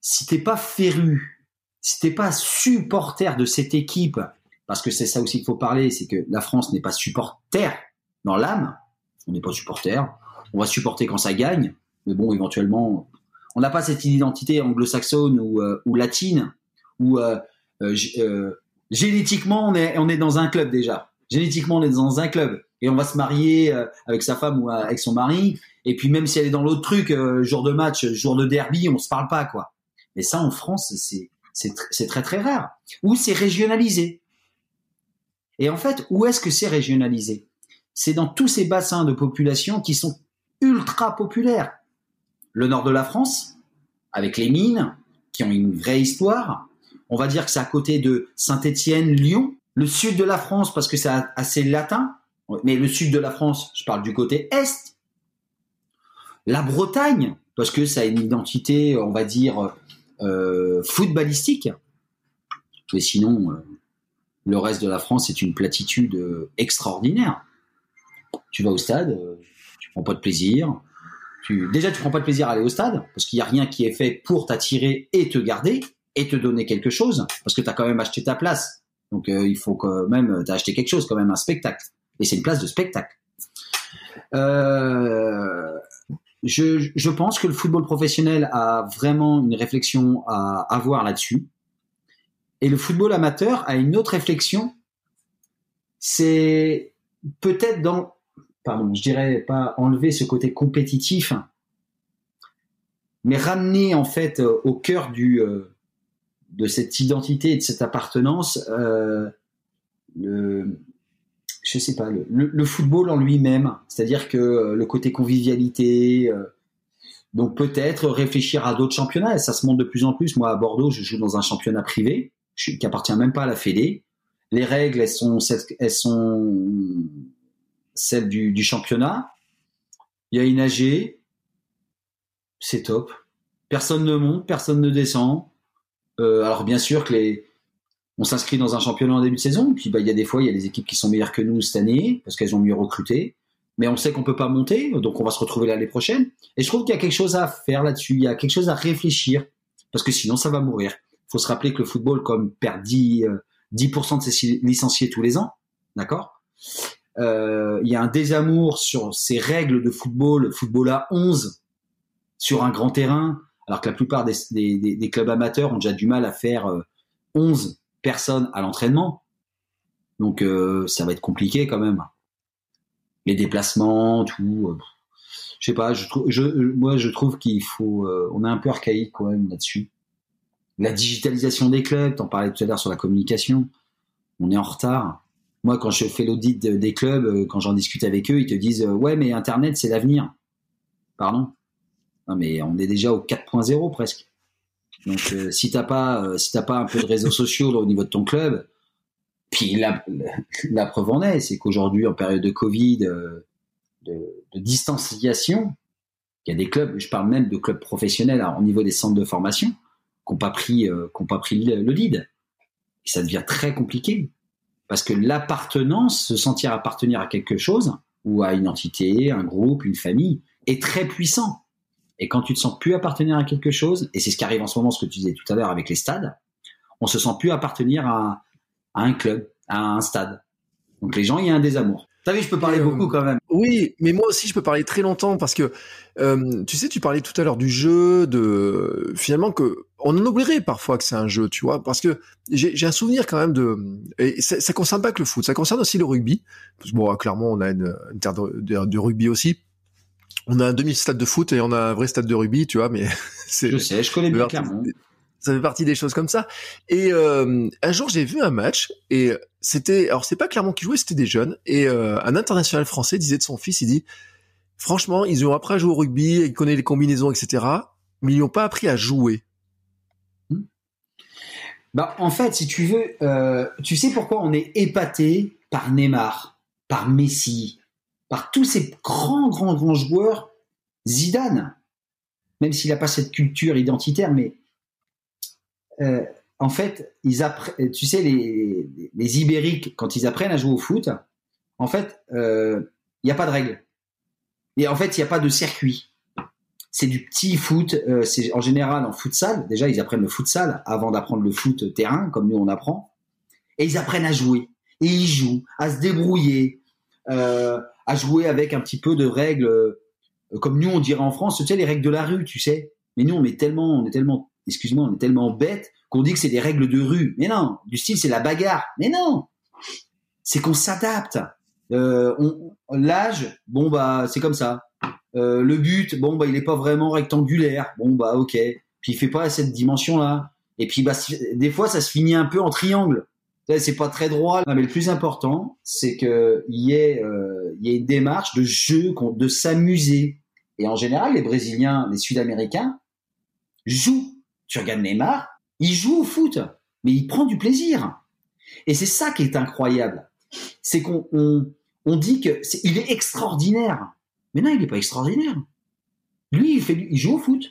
si t'es pas féru, si t'es pas supporter de cette équipe, parce que c'est ça aussi qu'il faut parler, c'est que la France n'est pas supporter dans l'âme, on n'est pas supporter, on va supporter quand ça gagne, mais bon, éventuellement, on n'a pas cette identité anglo-saxonne ou, euh, ou, latine, euh, euh, euh, génétiquement, on est, on est dans un club déjà. Génétiquement, on est dans un club et on va se marier avec sa femme ou avec son mari. Et puis même si elle est dans l'autre truc, jour de match, jour de derby, on se parle pas quoi. Mais ça, en France, c'est très très rare. Ou c'est régionalisé. Et en fait, où est-ce que c'est régionalisé? C'est dans tous ces bassins de population qui sont ultra populaires. Le nord de la France, avec les mines, qui ont une vraie histoire. On va dire que c'est à côté de Saint-Étienne, Lyon. Le sud de la France, parce que c'est assez latin. Mais le sud de la France, je parle du côté est. La Bretagne, parce que ça a une identité, on va dire, footballistique. Mais sinon, euh, le reste de la France est une platitude euh, extraordinaire. Tu vas au stade, tu prends pas de plaisir. Tu... Déjà, tu prends pas de plaisir à aller au stade parce qu'il n'y a rien qui est fait pour t'attirer et te garder et te donner quelque chose parce que tu as quand même acheté ta place. Donc il faut quand même, tu as acheté quelque chose, quand même un spectacle. Et c'est une place de spectacle. Euh, je, je, pense que le football professionnel a vraiment une réflexion à avoir là-dessus. Et le football amateur a une autre réflexion. C'est peut-être dans pardon, je dirais pas enlever ce côté compétitif, mais ramener en fait au cœur du de cette identité et de cette appartenance le je sais pas le, football en lui-même, c'est-à-dire que le côté convivialité donc peut-être réfléchir à d'autres championnats, ça se montre de plus en plus. Moi, à Bordeaux, je joue dans un championnat privé qui appartient même pas à la Fédé. Les règles, elles sont, elles sont celles du, championnat. Il y a une AG, c'est top. Personne ne monte, personne ne descend. Euh, alors bien sûr que les, on s'inscrit dans un championnat en début de saison, puis bah, il y a des fois, il y a des équipes qui sont meilleures que nous cette année, parce qu'elles ont mieux recruté mais on sait qu'on peut pas monter, donc on va se retrouver l'année prochaine. Et je trouve qu'il y a quelque chose à faire là-dessus, il y a quelque chose à réfléchir, parce que sinon ça va mourir. Il faut se rappeler que le football, comme perd 10, 10% euh, de ses licenciés tous les ans, d'accord? Euh, Il y a un désamour sur ces règles de football, football à 11 sur un grand terrain, alors que la plupart des, clubs amateurs ont déjà du mal à faire 11 euh, personnes à l'entraînement. Donc ça va être compliqué quand même les déplacements, tout. Euh, je sais pas, moi je trouve qu'il faut, euh, on est un peu archaïque quand même là-dessus. La digitalisation des clubs, t'en parlais tout à l'heure sur la communication, on est en retard. Moi, quand je fais l'audit des clubs, euh, quand j'en discute avec eux, ils te disent ouais, mais Internet c'est l'avenir. Pardon. Non, mais on est déjà au 4.0 presque. Donc, si t'as pas, si t'as pas un peu de réseaux sociaux au niveau de ton club, puis la, preuve en est, c'est qu'aujourd'hui, en période de Covid, euh, de, distanciation, il y a des clubs, je parle même de clubs professionnels au niveau des centres de formation, qui n'ont pas pris, euh, pas pris le, lead. Et ça devient très compliqué. Parce que l'appartenance, se sentir appartenir à quelque chose, ou à une entité, un groupe, une famille, est très puissant. Et quand tu te sens plus appartenir à quelque chose, et c'est ce qui arrive en ce moment, ce que tu disais tout à l'heure avec les stades, on se sent plus appartenir à, à un club, à un stade. Donc les gens, il y a un désamour. T'as vu, je peux parler beaucoup quand même. Oui, mais moi aussi, je peux parler très longtemps parce que, euh, tu sais, tu parlais tout à l'heure du jeu, de finalement que on en oublierait parfois que c'est un jeu, tu vois, parce que j'ai un souvenir quand même de, et ça, ça concerne pas que le foot, ça concerne aussi le rugby. Bon, clairement, on a une, terre de, rugby aussi. On a un demi-stade de foot et on a un vrai stade de rugby, tu vois, mais c'est. Je sais, je connais bien clairement ça fait partie des choses comme ça. Et euh, un jour, j'ai vu un match et c'était, alors c'est pas clairement qui jouait, c'était des jeunes. Et euh, un international français disait de son fils, il dit, franchement, ils ont appris à jouer au rugby, ils connaissent les combinaisons, etc. Mais ils n'ont pas appris à jouer. Bah, en fait, si tu veux, euh, tu sais pourquoi on est épaté par Neymar, par Messi, par tous ces grands, grands, grands joueurs. Zidane, même s'il n'a pas cette culture identitaire, mais euh, en fait, tu sais, les, Ibériques, quand ils apprennent à jouer au foot, en fait, il euh, n'y a pas de règles. Et en fait, il n'y a pas de circuit. C'est du petit foot. Euh, c'est en général en futsal. Déjà, ils apprennent le futsal avant d'apprendre le foot terrain, comme nous on apprend. Et ils apprennent à jouer. Et ils jouent, à se débrouiller, à jouer avec un petit peu de règles, comme nous on dirait en France, tu sais, les règles de la rue, tu sais. Mais nous, on est tellement, on est tellement excuse-moi, on est tellement bête qu'on dit que c'est des règles de rue. Mais non, du style c'est la bagarre. Mais non, c'est qu'on s'adapte. Euh, L'âge, bon bah c'est comme ça. Euh, le but, bon bah il est pas vraiment rectangulaire. Bon bah ok. Puis il fait pas cette dimension-là. Et puis bah des fois ça se finit un peu en triangle. C'est pas très droit. mais le plus important, c'est ait euh, y ait une démarche de jeu, de s'amuser. Et en général, les Brésiliens, les Sud-Américains jouent tu regardes Neymar, il joue au foot, mais il prend du plaisir. Et c'est ça qui est incroyable. C'est qu'on on, dit que est, extraordinaire. Mais non, il n'est pas extraordinaire. Lui, il, il joue au foot.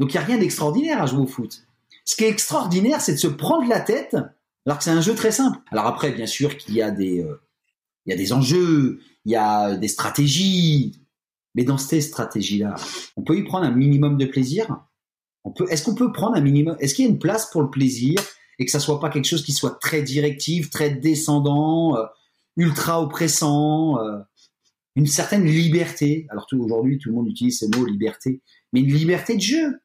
Donc il n'y a rien d'extraordinaire à jouer au foot. Ce qui est extraordinaire, c'est de se prendre la tête, alors que c'est un jeu très simple. Alors après, bien sûr qu'il y a des, euh, il y a des enjeux, il y a des stratégies, mais dans ces stratégies-là, on peut y prendre un minimum de plaisir est-ce qu'on peut prendre un minimum Est-ce qu'il y a une place pour le plaisir et que ça soit pas quelque chose qui soit très directif, très descendant, euh, ultra oppressant, euh, une certaine liberté? Alors aujourd'hui, tout le monde utilise ce mot liberté, mais une liberté de jeu.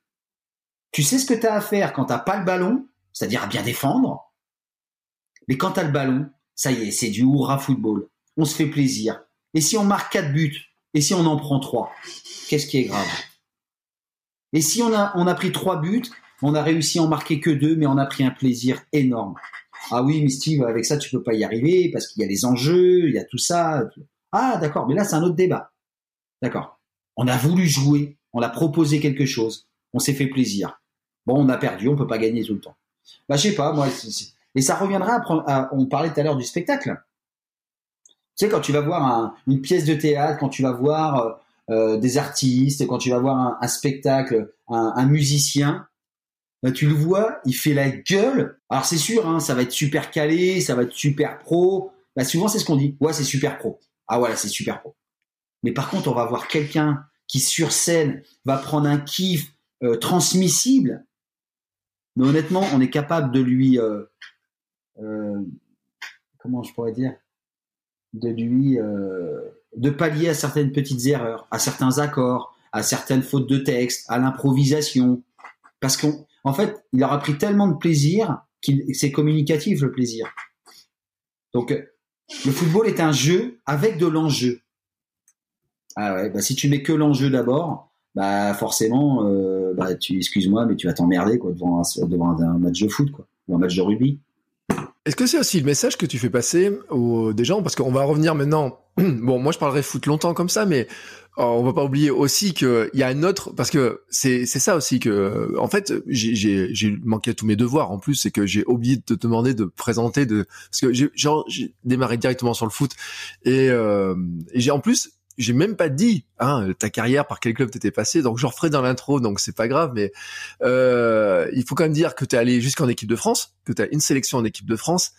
Tu sais ce que tu as à faire quand t'as pas le ballon, c'est-à-dire à bien défendre. Mais quand tu as le ballon, ça y est, c'est du hurrah football. On se fait plaisir. Et si on marque quatre buts Et si on en prend trois Qu'est-ce qui est grave? Et si on a, on a pris trois buts, on a réussi à en marquer que deux, mais on a pris un plaisir énorme. Ah oui, mais Steve, avec ça, tu peux pas y arriver parce qu'il y a les enjeux, il y a tout ça. Ah, d'accord, mais là, c'est un autre débat. D'accord. On a voulu jouer, on a proposé quelque chose, on s'est fait plaisir. Bon, on a perdu, on peut pas gagner tout le temps. Bah, je sais pas, moi, et ça reviendra à, on parlait tout à l'heure du spectacle. Tu sais, quand tu vas voir une pièce de théâtre, quand tu vas voir euh, euh, des artistes, quand tu vas voir un, spectacle, un, musicien, bah, tu le vois, il fait la gueule. Alors c'est sûr, hein, ça va être super calé, ça va être super pro. Bah, souvent c'est ce qu'on dit. Ouais, c'est super pro. Ah voilà, c'est super pro. Mais par contre, on va voir quelqu'un qui sur scène va prendre un kiff euh, transmissible. Mais honnêtement, on est capable de lui, comment je pourrais dire, de lui, de pallier à certaines petites erreurs, à certains accords, à certaines fautes de texte, à l'improvisation, parce qu'en fait, il aura pris tellement de plaisir qu'il c'est communicatif le plaisir. Donc, le football est un jeu avec de l'enjeu. Ah bah si tu mets que l'enjeu d'abord, bah forcément, euh, bah tu, excuse-moi, mais tu vas t'emmerder quoi devant un, devant un match de foot quoi, ou un match de rugby. Est-ce que c'est aussi le message que tu fais passer aux des gens? Parce qu'on va revenir maintenant. Bon, moi je parlerai foot longtemps comme ça, mais oh, on va pas oublier aussi qu'il y a un autre parce que c'est c'est ça aussi que en fait j'ai j'ai manqué à tous mes devoirs en plus c'est que j'ai oublié de te demander de présenter de parce que j'ai j'ai démarré directement sur le foot et, euh, et j'ai en plus j'ai même pas dit hein, ta carrière par quel club t'étais passé donc j'en referai dans l'intro donc c'est pas grave mais euh, il faut quand même dire que t'es allé jusqu'en équipe de France que t'as une sélection en équipe de France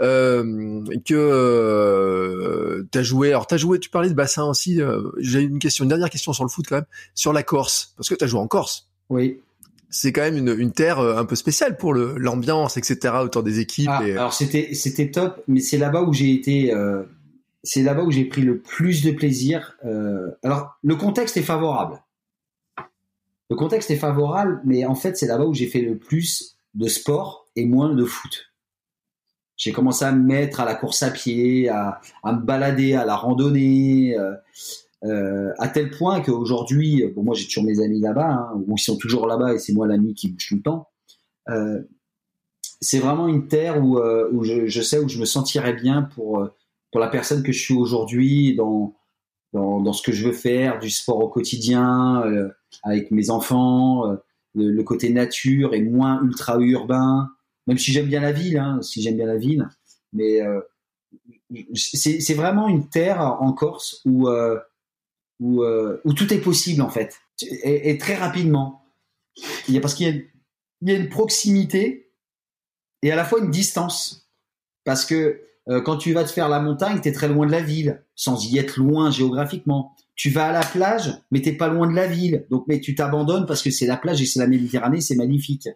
euh, que euh, t'as joué alors t'as joué tu parlais de bassin aussi euh, j'ai une question une dernière question sur le foot quand même sur la Corse parce que t'as joué en Corse. Oui. C'est quand même une, une terre euh, un peu spéciale pour l'ambiance etc autour des équipes ah, alors c'était c'était top mais c'est là-bas où j'ai été euh, c'est là-bas où j'ai pris le plus de plaisir. Euh, alors, le contexte est favorable. Le contexte est favorable, mais en fait, c'est là-bas où j'ai fait le plus de sport et moins de foot. J'ai commencé à me mettre à la course à pied, à, me balader, à la randonnée, euh, euh, à tel point qu'aujourd'hui, bon, moi j'ai toujours mes amis là-bas, hein, ou ils sont toujours là-bas et c'est moi l'ami qui bouge tout le temps. c'est vraiment une terre où, je, sais où je me sentirais bien pour pour la personne que je suis aujourd'hui dans, dans, dans, ce que je veux faire, du sport au quotidien, euh, avec mes enfants, euh, le, côté nature et moins ultra urbain, même si j'aime bien la ville, hein, si j'aime bien la ville, mais euh, c'est vraiment une terre en Corse où, où, où, tout est possible en fait, et, et très rapidement. Il y a, parce qu'il y, y, a une proximité et à la fois une distance, parce que euh, quand tu vas te faire la montagne, tu es très loin de la ville, sans y être loin géographiquement. Tu vas à la plage, mais t'es pas loin de la ville. Donc, mais tu t'abandonnes parce que c'est la plage et c'est la Méditerranée, c'est magnifique.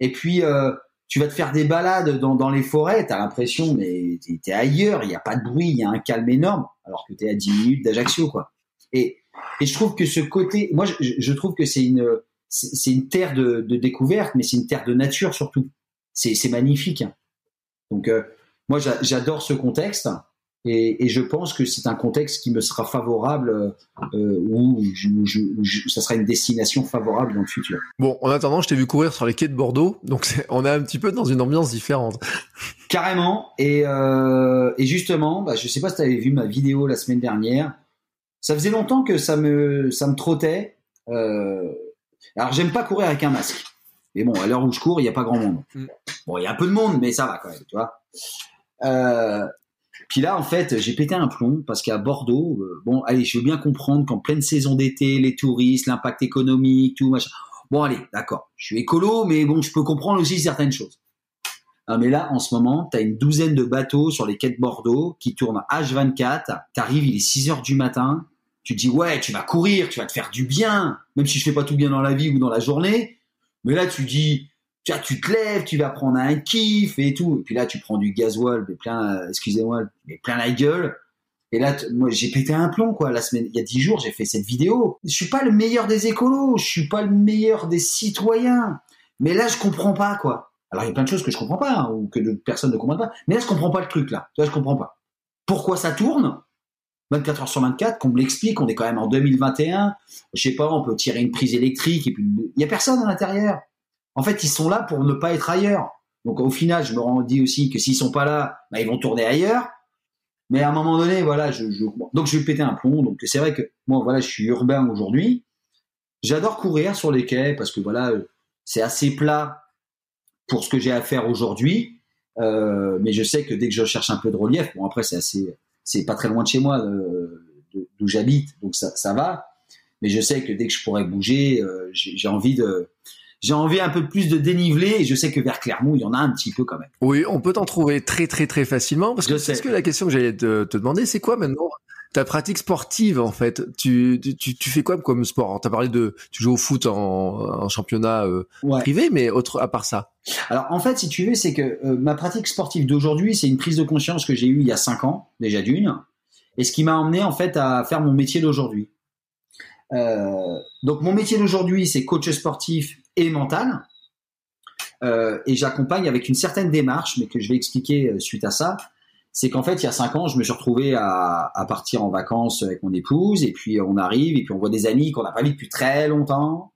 Et puis, euh, tu vas te faire des balades dans, les forêts, tu as l'impression, mais tu es, ailleurs, il n'y a pas de bruit, il y a un calme énorme, alors que tu es à 10 minutes d'Ajaccio, quoi. Et, et je trouve que ce côté, moi, je, je trouve que c'est une, c'est une terre de, de découverte, mais c'est une terre de nature surtout. C'est magnifique. Donc, euh, moi, j'adore ce contexte. Et, je pense que c'est un contexte qui me sera favorable euh, ou ça sera une destination favorable dans le futur. Bon, en attendant, je t'ai vu courir sur les quais de Bordeaux, donc on est un petit peu dans une ambiance différente. Carrément. Et, euh, justement, bah, je sais pas si tu avais vu ma vidéo la semaine dernière. Ça faisait longtemps que ça me, ça me trottait. Euh, alors, j'aime pas courir avec un masque. Mais bon, à l'heure où je cours, il n'y a pas grand monde. Mm. Bon, il y a un peu de monde, mais ça va quand même, tu vois. Euh, puis là, en fait, j'ai pété un plomb parce qu'à Bordeaux, euh, bon, allez, je veux bien comprendre qu'en pleine saison d'été, les touristes, l'impact économique, tout machin. Bon, allez, d'accord, je suis écolo, mais bon, je peux comprendre aussi certaines choses. Ah, mais là, en ce moment, tu as une douzaine de bateaux sur les quais de Bordeaux qui tournent H24. T'arrives, il est 6 heures du matin. Tu te dis, ouais, tu vas courir, tu vas te faire du bien, même si je fais pas tout bien dans la vie ou dans la journée. Mais là, tu dis, tu, tu te lèves, tu vas prendre un kiff et tout. Et puis là, tu prends du gasoil, mais plein, euh, excusez-moi, mais plein la gueule. Et là, moi, j'ai pété un plomb, quoi. La semaine, il y a dix jours, j'ai fait cette vidéo. Je suis pas le meilleur des écolos, je suis pas le meilleur des citoyens. Mais là, je comprends pas, quoi. Alors, il y a plein de choses que je comprends pas, hein, ou que personne ne comprend pas. Mais là, je comprends pas le truc, là. Là, je comprends pas. Pourquoi ça tourne? 24 heures sur 24, qu'on me l'explique, on est quand même en 2021. Je sais pas, on peut tirer une prise électrique et puis il y a personne à l'intérieur. En fait, ils sont là pour ne pas être ailleurs. Donc au final, je me rends dit aussi que s'ils sont pas là, bah, ils vont tourner ailleurs. Mais à un moment donné, voilà, je, donc je vais péter un plomb. Donc c'est vrai que moi, voilà, je suis urbain aujourd'hui. J'adore courir sur les quais parce que voilà, c'est assez plat pour ce que j'ai à faire aujourd'hui. Euh, mais je sais que dès que je cherche un peu de relief, bon après c'est assez, c'est pas très loin de chez moi, euh, d'où j'habite, donc ça, va. Mais je sais que dès que je pourrais bouger, euh, j'ai envie de, j'ai envie un peu plus de dénivelé et je sais que vers Clermont, il y en a un petit peu quand même. Oui, on peut t'en trouver très très très facilement. Parce que c'est que la question que j'allais te, te, demander, c'est quoi maintenant ta pratique sportive en fait? Tu, tu, tu fais quoi comme sport? Tu as parlé de tu joues au foot en, en championnat euh, privé, mais autre à part ça. Alors en fait, si tu veux, c'est que euh, ma pratique sportive d'aujourd'hui, c'est une prise de conscience que j'ai eue il y a cinq ans déjà d'une, et ce qui m'a emmené en fait à faire mon métier d'aujourd'hui. Euh, donc mon métier d'aujourd'hui, c'est coach sportif et mental. Euh, et j'accompagne avec une certaine démarche, mais que je vais expliquer euh, suite à ça. C'est qu'en fait, il y a cinq ans, je me suis retrouvé à, à, partir en vacances avec mon épouse, et puis on arrive, et puis on voit des amis qu'on n'a pas vus depuis très longtemps.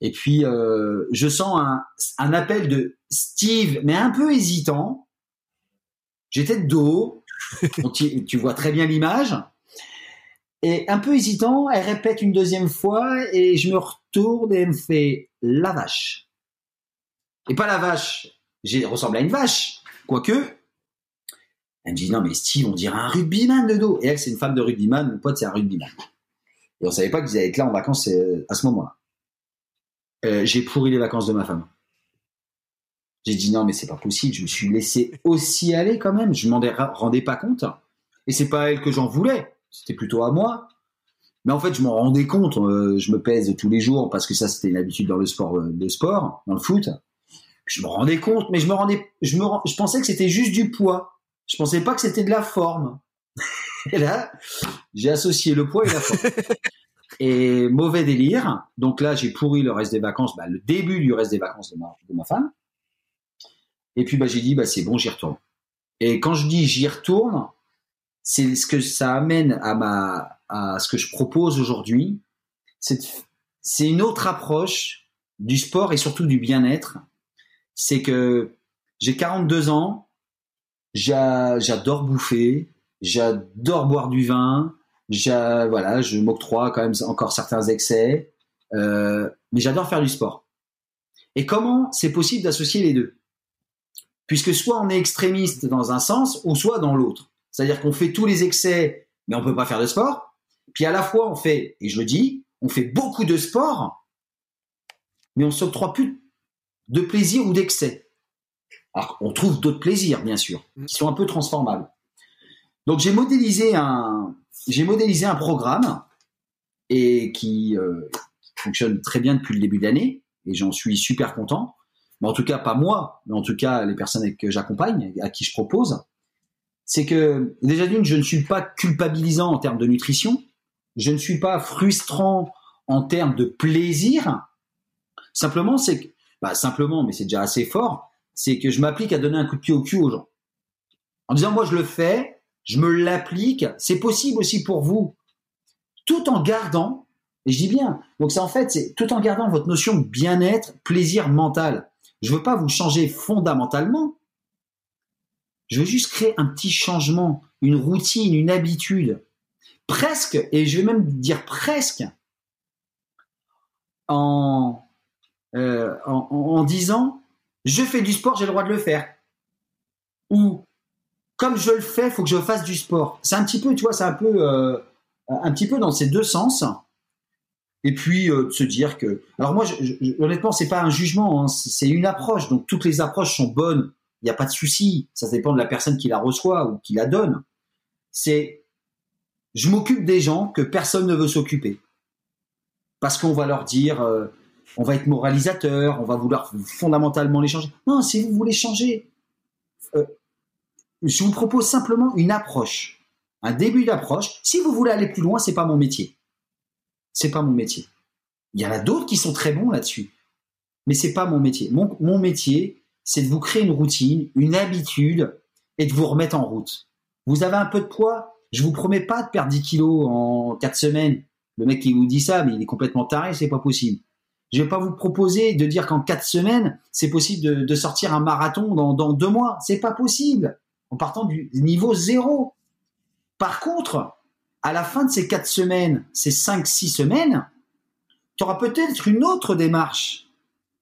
Et puis euh, je sens un, un, appel de Steve, mais un peu hésitant. J'étais de dos, tu, tu vois très bien l'image. Et un peu hésitant, elle répète une deuxième fois et je me retourne et elle me fait la vache. Et pas la vache, j'ai ressemble à une vache, quoique. Elle me dit non mais Steve, on dirait un rugbyman de dos. Et elle, c'est une femme de rugbyman, mon pote c'est un rugbyman. Et on savait pas qu'ils allaient être là en vacances euh, à ce moment-là. Euh, j'ai pourri les vacances de ma femme. J'ai dit non mais c'est pas possible, je me suis laissé aussi aller quand même, je m'en rendais pas compte. Et c'est pas elle que j'en voulais c'était plutôt à moi. Mais en fait, je m'en rendais compte. Euh, je me pèse tous les jours parce que ça, c'était une habitude dans le sport, euh, de sport, dans le foot. Je me rendais compte, mais je me rendais, je me, je pensais que c'était juste du poids. Je pensais pas que c'était de la forme. et là, j'ai associé le poids et la forme. et mauvais délire. Donc là, j'ai pourri le reste des vacances, bah, le début du reste des vacances de ma, de ma femme. Et puis bah, j'ai dit, bah, c'est bon, j'y retourne. Et quand je dis j'y retourne, c'est ce que ça amène à ma à ce que je propose aujourd'hui. C'est une autre approche du sport et surtout du bien-être. C'est que j'ai 42 ans, j'adore bouffer, j'adore boire du vin, voilà, je m'octroie quand même encore certains excès, euh, mais j'adore faire du sport. Et comment c'est possible d'associer les deux? Puisque soit on est extrémiste dans un sens, ou soit dans l'autre. C'est-à-dire qu'on fait tous les excès, mais on peut pas faire de sport. Puis à la fois, on fait, et je le dis, on fait beaucoup de sport, mais on s'octroie plus de plaisir ou d'excès. Alors, on trouve d'autres plaisirs, bien sûr, mm. qui sont un peu transformables. Donc, j'ai modélisé un, j'ai modélisé un programme et qui euh, fonctionne très bien depuis le début de l'année, et j'en suis super content. Mais en tout cas, pas moi, mais en tout cas les personnes que j'accompagne, à qui je propose c'est que déjà d'une, je ne suis pas culpabilisant en termes de nutrition, je ne suis pas frustrant en termes de plaisir. Simplement, c'est que, bah, simplement, mais c'est déjà assez fort, c'est que je m'applique à donner un coup de pied au cul aux gens. En disant, moi, je le fais, je me l'applique, c'est possible aussi pour vous, tout en gardant, et je dis bien, donc c'est en fait, c'est tout en gardant votre notion de bien-être, plaisir mental. Je veux pas vous changer fondamentalement, je veux juste créer un petit changement, une routine, une habitude. Presque, et je vais même dire presque, en, euh, en, disant, je fais du sport, j'ai le droit de le faire. Ou, comme je le fais, faut que je fasse du sport. C'est un petit peu, tu vois, c'est un peu, euh, un petit peu dans ces deux sens. Et puis euh, de se dire que, alors moi, je, je, honnêtement, pas un jugement, hein, c'est une approche. Donc toutes les approches sont bonnes n'y a pas de souci. Ça dépend de la personne qui la reçoit ou qui la donne. C'est, je m'occupe des gens que personne ne veut s'occuper. Parce qu'on va leur dire, euh, on va être moralisateur, on va vouloir fondamentalement les changer. Non, si vous voulez changer, euh, je vous propose simplement une approche, un début d'approche. Si vous voulez aller plus loin, c'est pas mon métier. C'est pas mon métier. Il y en a d'autres qui sont très bons là-dessus, mais c'est pas mon métier. Mon, mon métier, c'est de vous créer une routine, une habitude et de vous remettre en route. Vous avez un peu de poids, je vous promets pas de perdre 10 kilos en 4 semaines. Le mec qui vous dit ça, mais il est complètement taré, c'est pas possible. Je vais pas vous proposer de dire qu'en 4 semaines, c'est possible de, sortir un marathon dans, dans deux mois. C'est pas possible. En partant du niveau zéro. Par contre, à la fin de ces 4 semaines, ces 5-6 semaines, tu auras peut-être une autre démarche,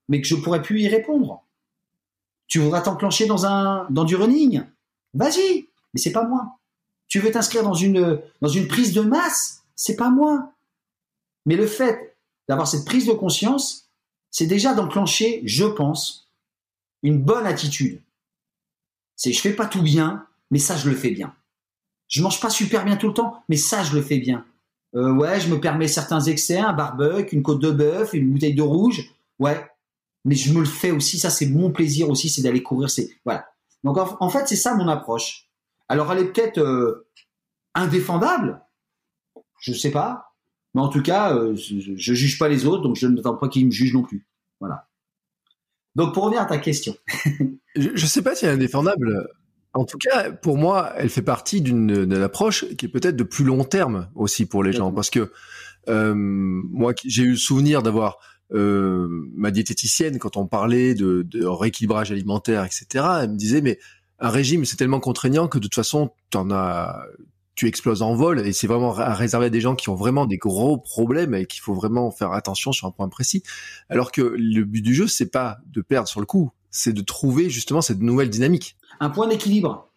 mais que je pourrais plus y répondre. Tu voudras t'enclencher dans un, dans du running? Vas-y. Mais c'est pas moi. Tu veux t'inscrire dans une, dans une prise de masse? C'est pas moi. Mais le fait d'avoir cette prise de conscience, c'est déjà d'enclencher, je pense, une bonne attitude. C'est je fais pas tout bien, mais ça je le fais bien. Je mange pas super bien tout le temps, mais ça je le fais bien. Euh, ouais, je me permets certains excès, un barbecue, une côte de bœuf, une bouteille de rouge. Ouais, mais je me le fais aussi. Ça, c'est mon plaisir aussi, c'est d'aller courir. C'est voilà. Donc en, fait, c'est ça mon approche. Alors elle est peut-être euh, indéfendable, je sais pas, mais en tout cas, euh, je, je, juge pas les autres, donc je ne n'attends pas qu'ils me jugent non plus. Voilà. Donc pour revenir à ta question. je, ne sais pas si elle est indéfendable. En tout cas, pour moi, elle fait partie d'une approche qui est peut-être de plus long terme aussi pour les gens, parce que euh, moi, j'ai eu le souvenir d'avoir euh, ma diététicienne quand on parlait de, rééquilibrage alimentaire, etc. Elle me disait mais un régime c'est tellement contraignant que de toute façon t'en as tu exploses en vol et c'est vraiment réservé à des gens qui ont vraiment des gros problèmes et qu'il faut vraiment faire attention sur un point précis. Alors que le but du jeu c'est pas de perdre sur le coup, c'est de trouver justement cette nouvelle dynamique un point d'équilibre.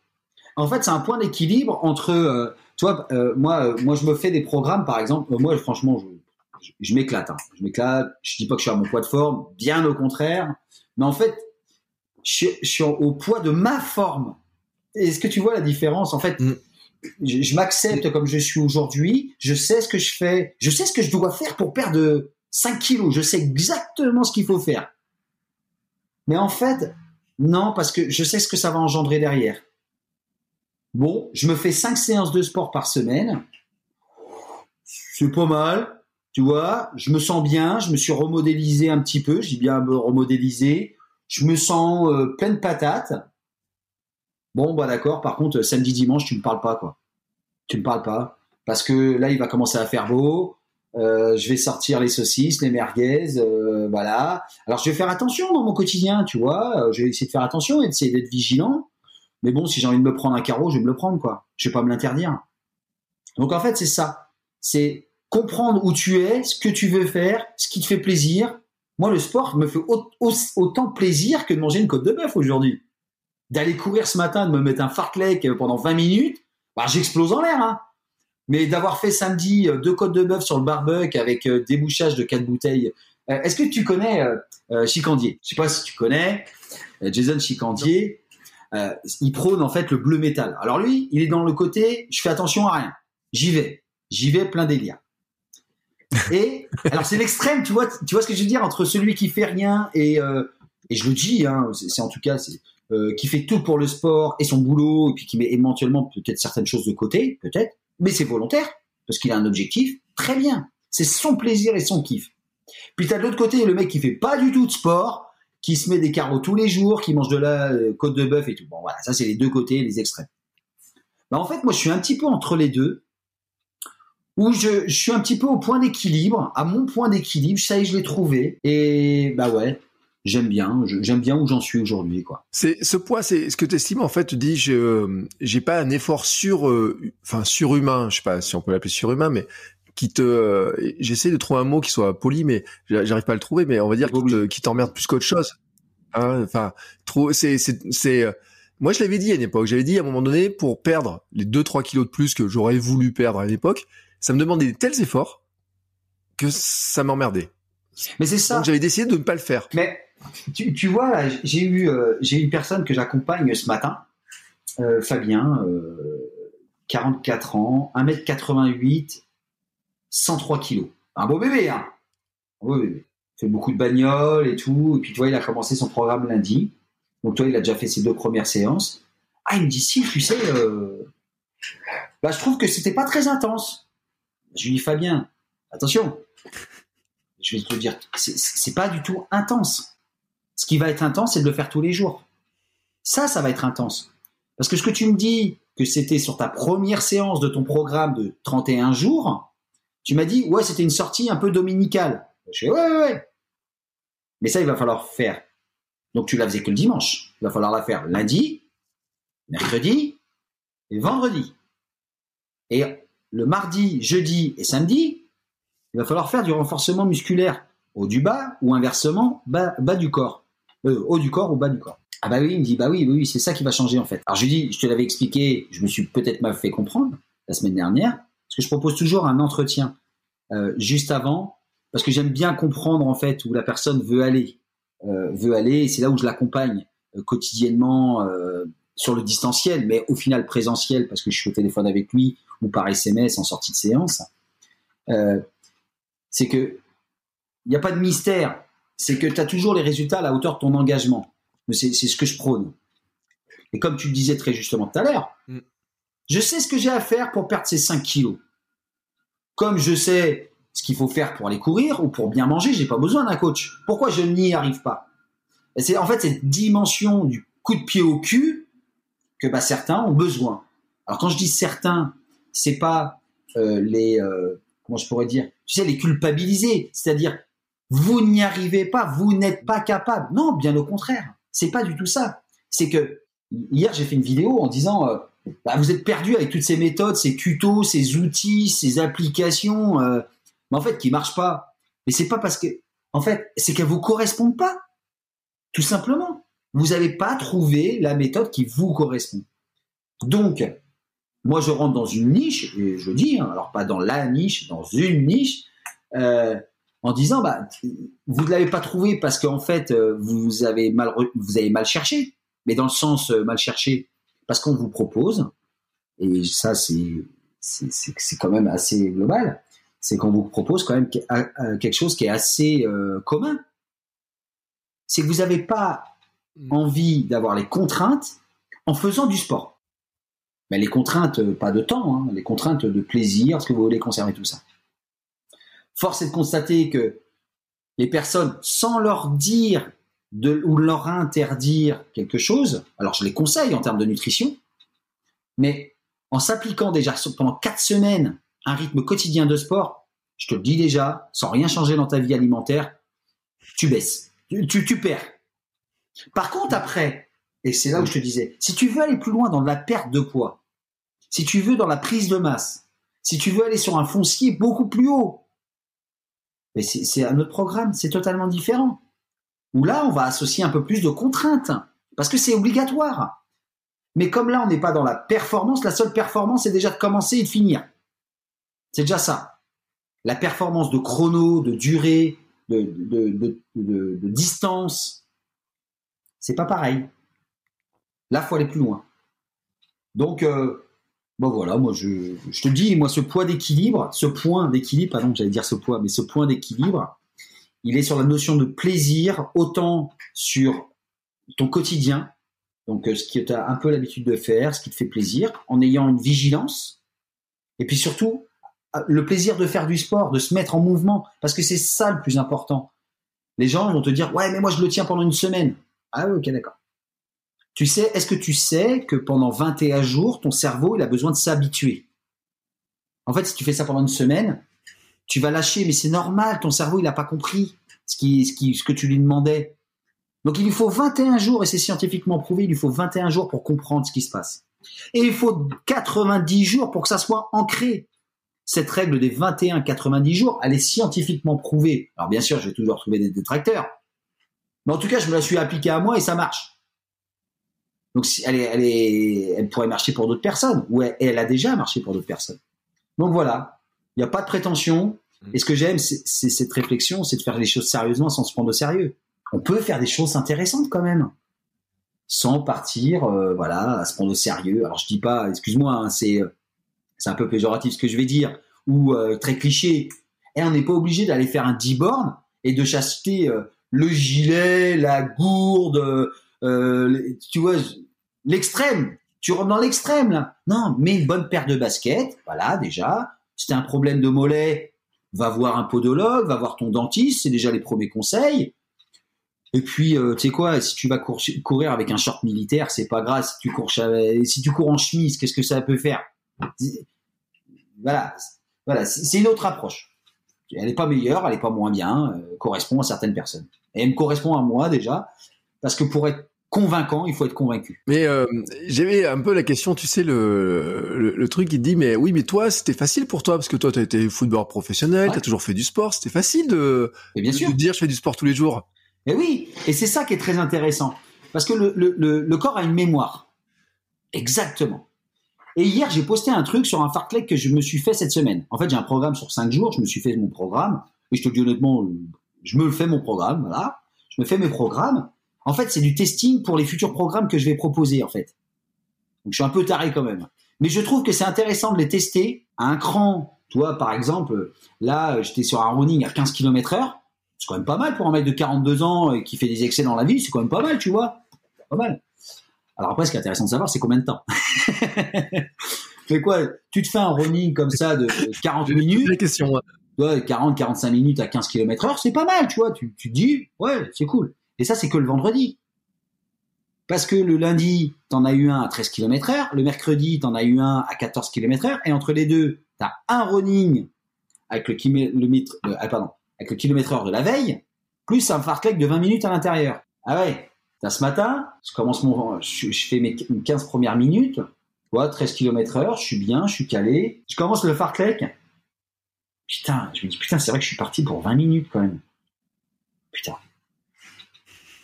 En fait, c'est un point d'équilibre entre, euh, toi, euh, moi, euh, moi, je me fais des programmes, par exemple. moi, franchement, je, m'éclate. Hein. Je m'éclate. Je dis pas que je suis à mon poids de forme, bien au contraire. Mais en fait, je, suis au poids de ma forme. Est-ce que tu vois la différence? En fait, mm. je, m'accepte comme je suis aujourd'hui. Je sais ce que je fais. Je sais ce que je dois faire pour perdre 5 kilos. Je sais exactement ce qu'il faut faire. Mais en fait, non, parce que je sais ce que ça va engendrer derrière. Bon, je me fais cinq séances de sport par semaine. C'est pas mal, tu vois. Je me sens bien, je me suis remodélisé un petit peu, j'ai bien remodélisé. Je me sens euh, pleine patate. Bon, bah d'accord. Par contre, samedi, dimanche, tu me parles pas, quoi. Tu me parles pas. Parce que là, il va commencer à faire beau. Euh, je vais sortir les saucisses, les merguez, euh, voilà. Alors je vais faire attention dans mon quotidien, tu vois. Euh, je vais essayer de faire attention et d'essayer d'être vigilant. Mais bon, si j'ai envie de me prendre un carreau, je vais me le prendre, quoi. Je vais pas me l'interdire. Donc en fait, c'est ça. C'est comprendre où tu es, ce que tu veux faire, ce qui te fait plaisir. Moi, le sport me fait autant plaisir que de manger une côte de bœuf aujourd'hui. D'aller courir ce matin, de me mettre un fartlek pendant 20 minutes, bah, j'explose en l'air. Hein. Mais d'avoir fait samedi euh, deux côtes de bœuf sur le barbecue avec euh, débouchage de quatre bouteilles. Euh, est-ce que tu connais Chicandier? Je sais pas si tu connais Jason Chicandier. il prône en fait le bleu métal. Alors lui, il est dans le côté, je fais attention à rien. J'y vais, j'y vais plein délire. Et alors c'est l'extrême, tu vois, tu vois ce que je veux dire entre celui qui fait rien et et je le dis, hein, c'est en tout cas, c'est qui fait tout pour le sport et son boulot et puis qui met éventuellement peut-être certaines choses de côté, peut-être mais c'est volontaire, parce qu'il a un objectif, très bien. C'est son plaisir et son kiff. Puis t'as de l'autre côté le mec qui fait pas du tout de sport, qui se met des carreaux tous les jours, qui mange de la euh, côte de bœuf et tout. Bon voilà, ça c'est les deux côtés, les extrêmes. Bah, en fait, moi je suis un petit peu entre les deux, où je, je suis un petit peu au point d'équilibre, à mon point d'équilibre, ça y est, je l'ai trouvé. Et bah ouais, j'aime bien, j'aime bien où j'en suis aujourd'hui, quoi. C'est ce poids, c'est ce que tu estimes en fait. Tu dis, je j'ai pas un effort sur, euh, enfin surhumain, je sais pas si on peut l'appeler surhumain, mais qui te, euh, j'essaie de trouver un mot qui soit poli, mais j'arrive pas à le trouver, mais on va dire qui t'emmerde plus qu'autre chose. Hein, enfin, trop, c'est c'est c'est euh, moi, je l'avais dit à une époque. J'avais dit à un moment donné, pour perdre les 2-3 kilos de plus que j'aurais voulu perdre à une époque, ça me demandait tels efforts que ça m'emmerdait. Mais c'est ça. Donc j'avais décidé de ne pas le faire. Mais tu, tu vois, j'ai eu, euh, j'ai une personne que j'accompagne ce matin, euh, Fabien, 44 euh, ans, 1m88, 103 kilos. Un beau bébé, hein Un beau bébé. Il fait beaucoup de bagnoles et tout. Et puis, tu vois, il a commencé son programme lundi. Donc, toi, il a déjà fait ses deux premières séances. Ah, il me dit, si, tu sais, bah, je trouve que c'était pas très intense. Je lui dis, Fabien, attention. Je vais te le dire, c'est pas du tout intense. Ce qui va être intense, c'est de le faire tous les jours. Ça, ça va être intense. Parce que ce que tu me dis, que c'était sur ta première séance de ton programme de 31 jours, tu m'as dit, ouais, c'était une sortie un peu dominicale. Je fais, ouais, ouais, ouais. Mais ça, il va falloir faire. Donc, tu la faisais que le dimanche. Il va falloir la faire lundi, mercredi et vendredi. Et le mardi, jeudi et samedi, il va falloir faire du renforcement musculaire haut du bas ou inversement bas, du corps. Euh, haut du corps ou bas du corps. Ah bah oui, il me dit, bah oui, oui, c'est ça qui va changer en fait. Alors je lui dis, je te l'avais expliqué, je me suis peut-être mal fait comprendre la semaine dernière, parce que je propose toujours un entretien euh, juste avant, parce que j'aime bien comprendre en fait où la personne veut aller, euh, veut aller, c'est là où je l'accompagne quotidiennement sur le distanciel, mais au final présentiel, parce que je suis au téléphone avec lui ou par SMS en sortie de séance. Euh, c'est que il n'y a pas de mystère, c'est que tu as toujours les résultats à la hauteur de ton engagement. C'est ce que je prône. Et comme tu le disais très justement tout à l'heure, Mm. je sais ce que j'ai à faire pour perdre ces 5 kilos. Comme je sais ce qu'il faut faire pour aller courir ou pour bien manger, j'ai pas besoin d'un coach. Pourquoi je n'y arrive pas? C'est en fait cette dimension du coup de pied au cul que bah, certains ont besoin. Alors quand je dis certains, c'est pas euh, les euh, comment je pourrais dire, tu sais les culpabiliser, c'est-à-dire vous n'y arrivez pas, vous n'êtes pas capable. Non, bien au contraire. C'est pas du tout ça. C'est que hier j'ai fait une vidéo en disant euh, bah, vous êtes perdu avec toutes ces méthodes, ces tutos, ces outils, ces applications, mais en fait qui marchent pas. Mais c'est pas parce que, en fait, c'est qu'elles vous correspondent pas. Tout simplement. Vous n'avez pas trouvé la méthode qui vous correspond. Donc, moi je rentre dans une niche, et je dis, hein, alors pas dans la niche, dans une niche, euh, en disant bah vous ne l'avez pas trouvé parce qu'en fait euh, vous avez mal vous avez mal cherché mais dans le sens euh, mal cherché parce qu'on vous propose et ça c'est quand même assez global c'est qu'on vous propose quand même quelque chose qui est assez commun c'est que vous n'avez pas. Envie d'avoir les contraintes en faisant du sport. Mais les contraintes euh, pas de temps hein, les contraintes de plaisir ce que vous voulez conserver tout ça. Force est de constater que les personnes, sans leur dire ou leur interdire quelque chose, alors je les conseille en termes de nutrition, mais en s'appliquant déjà pendant quatre semaines un rythme quotidien de sport, je te le dis déjà, sans rien changer dans ta vie alimentaire, tu baisses, tu perds. Par contre, après, et c'est là où je te disais, si tu veux aller plus loin dans la perte de poids, si tu veux dans la prise de masse, si tu veux aller sur un foncier beaucoup plus haut, c'est un autre programme, c'est totalement différent. Où là, on va associer un peu plus de contraintes, parce que c'est obligatoire. Mais comme là, on n'est pas dans la performance, la seule performance, c'est déjà de commencer et de finir. C'est déjà ça. La performance de chrono, de durée, de distance, c'est pas pareil. Là, faut aller plus loin. Donc, euh, bon voilà, moi je, je te dis, moi ce poids d'équilibre, ce point d'équilibre, pardon, j'allais dire ce poids, mais ce point d'équilibre, il est sur la notion de plaisir, autant sur ton quotidien, donc euh, ce que tu as un peu l'habitude de faire, ce qui te fait plaisir, en ayant une vigilance, et puis surtout euh, le plaisir de faire du sport, de se mettre en mouvement, parce que c'est ça le plus important. Les gens vont te dire, ouais, mais moi je le tiens pendant une semaine. Ah oui, ok, d'accord. Tu sais, est-ce que tu sais que pendant 21 jours, ton cerveau, il a besoin de s'habituer? En fait, si tu fais ça pendant une semaine, tu vas lâcher, mais c'est normal, ton cerveau, il n'a pas compris ce, qui, ce, qui, ce que tu lui demandais. Donc il lui faut 21 jours, et c'est scientifiquement prouvé, il lui faut 21 jours pour comprendre ce qui se passe. Et il faut 90 jours pour que ça soit ancré. Cette règle des 21-90 jours, elle est scientifiquement prouvée. Alors bien sûr, je vais toujours trouver des détracteurs. Mais en tout cas, je me la suis appliquée à moi et ça marche. Donc elle, est, elle, est, elle pourrait marcher pour d'autres personnes, ou elle, elle a déjà marché pour d'autres personnes. Donc voilà, il n'y a pas de prétention. Et ce que j'aime, c'est cette réflexion, c'est de faire les choses sérieusement sans se prendre au sérieux. On peut faire des choses intéressantes quand même, sans partir, euh, voilà, à se prendre au sérieux. Alors je dis pas, excuse-moi, hein, c'est euh, c'est un peu péjoratif ce que je vais dire, ou euh, très cliché. Et on n'est pas obligé d'aller faire un 10 bornes et de chasser euh, le gilet, la gourde, euh, les- tu vois, l'extrême. Tu rentres dans l'extrême là. Non, mets une bonne paire de baskets, voilà déjà. Si un problème de mollet, va voir un podologue, va voir ton dentiste, c'est déjà les premiers conseils. Et puis, euh, tu sais quoi, si tu vas courir avec un short militaire, c'est pas grave. Si tu cours, si tu cours en chemise, qu'est-ce que ça peut faire? Voilà, voilà, c'est une autre approche. Elle n'est pas meilleure, elle n'est pas moins bien, euh, correspond à certaines personnes. Et elle me correspond à moi déjà, parce que pour être convaincant, il faut être convaincu. Mais euh, j'avais un peu la question, tu sais, le, le, truc qui dit, mais oui, mais toi, c'était facile pour toi, parce que toi, tu as été footballeur professionnel, tu as toujours fait du sport, c'était facile de, bien sûr. de dire, je fais du sport tous les jours. Mais oui, et c'est ça qui est très intéressant, parce que le, le, le corps a une mémoire. Exactement. Et hier, j'ai posté un truc sur un fartlek que je me suis fait cette semaine. En fait, j'ai un programme sur cinq jours, je me suis fait mon programme, et je te dis honnêtement, je me fais mon programme, voilà. Je me fais mes programmes, en fait, c'est du testing pour les futurs programmes que je vais proposer, en fait. Donc, je suis un peu taré quand même. Mais je trouve que c'est intéressant de les tester à un cran. Toi, par exemple, là, j'étais sur un running à 15 km heure. C'est quand même pas mal pour un mec de 42 ans et qui fait des excès dans la vie. C'est quand même pas mal, tu vois. Pas mal. Alors après, ce qui est intéressant de savoir, c'est combien de temps. Mais quoi? Tu te fais un running comme ça de 40 minutes. La question. Ouais, 40, 45 minutes à 15 km heure, c'est pas mal, tu vois. Tu, tu dis, ouais, c'est cool. Et ça, c'est que le vendredi. Parce que le lundi, t'en as eu un à 13 km heure, le mercredi, t'en as eu un à 14 km heure, et entre les deux, t'as un running avec le, kilomètre, euh, ah, pardon, avec le kilomètre heure de la veille, plus un fartlek de 20 minutes à l'intérieur. Ah ouais, t'as ce matin, je commence je, fais mes 15 premières minutes, quoi, 13 km heure, je suis bien, je suis calé, je commence le fartlek, putain, je me dis, putain, c'est vrai que je suis parti pour 20 minutes quand même. Putain.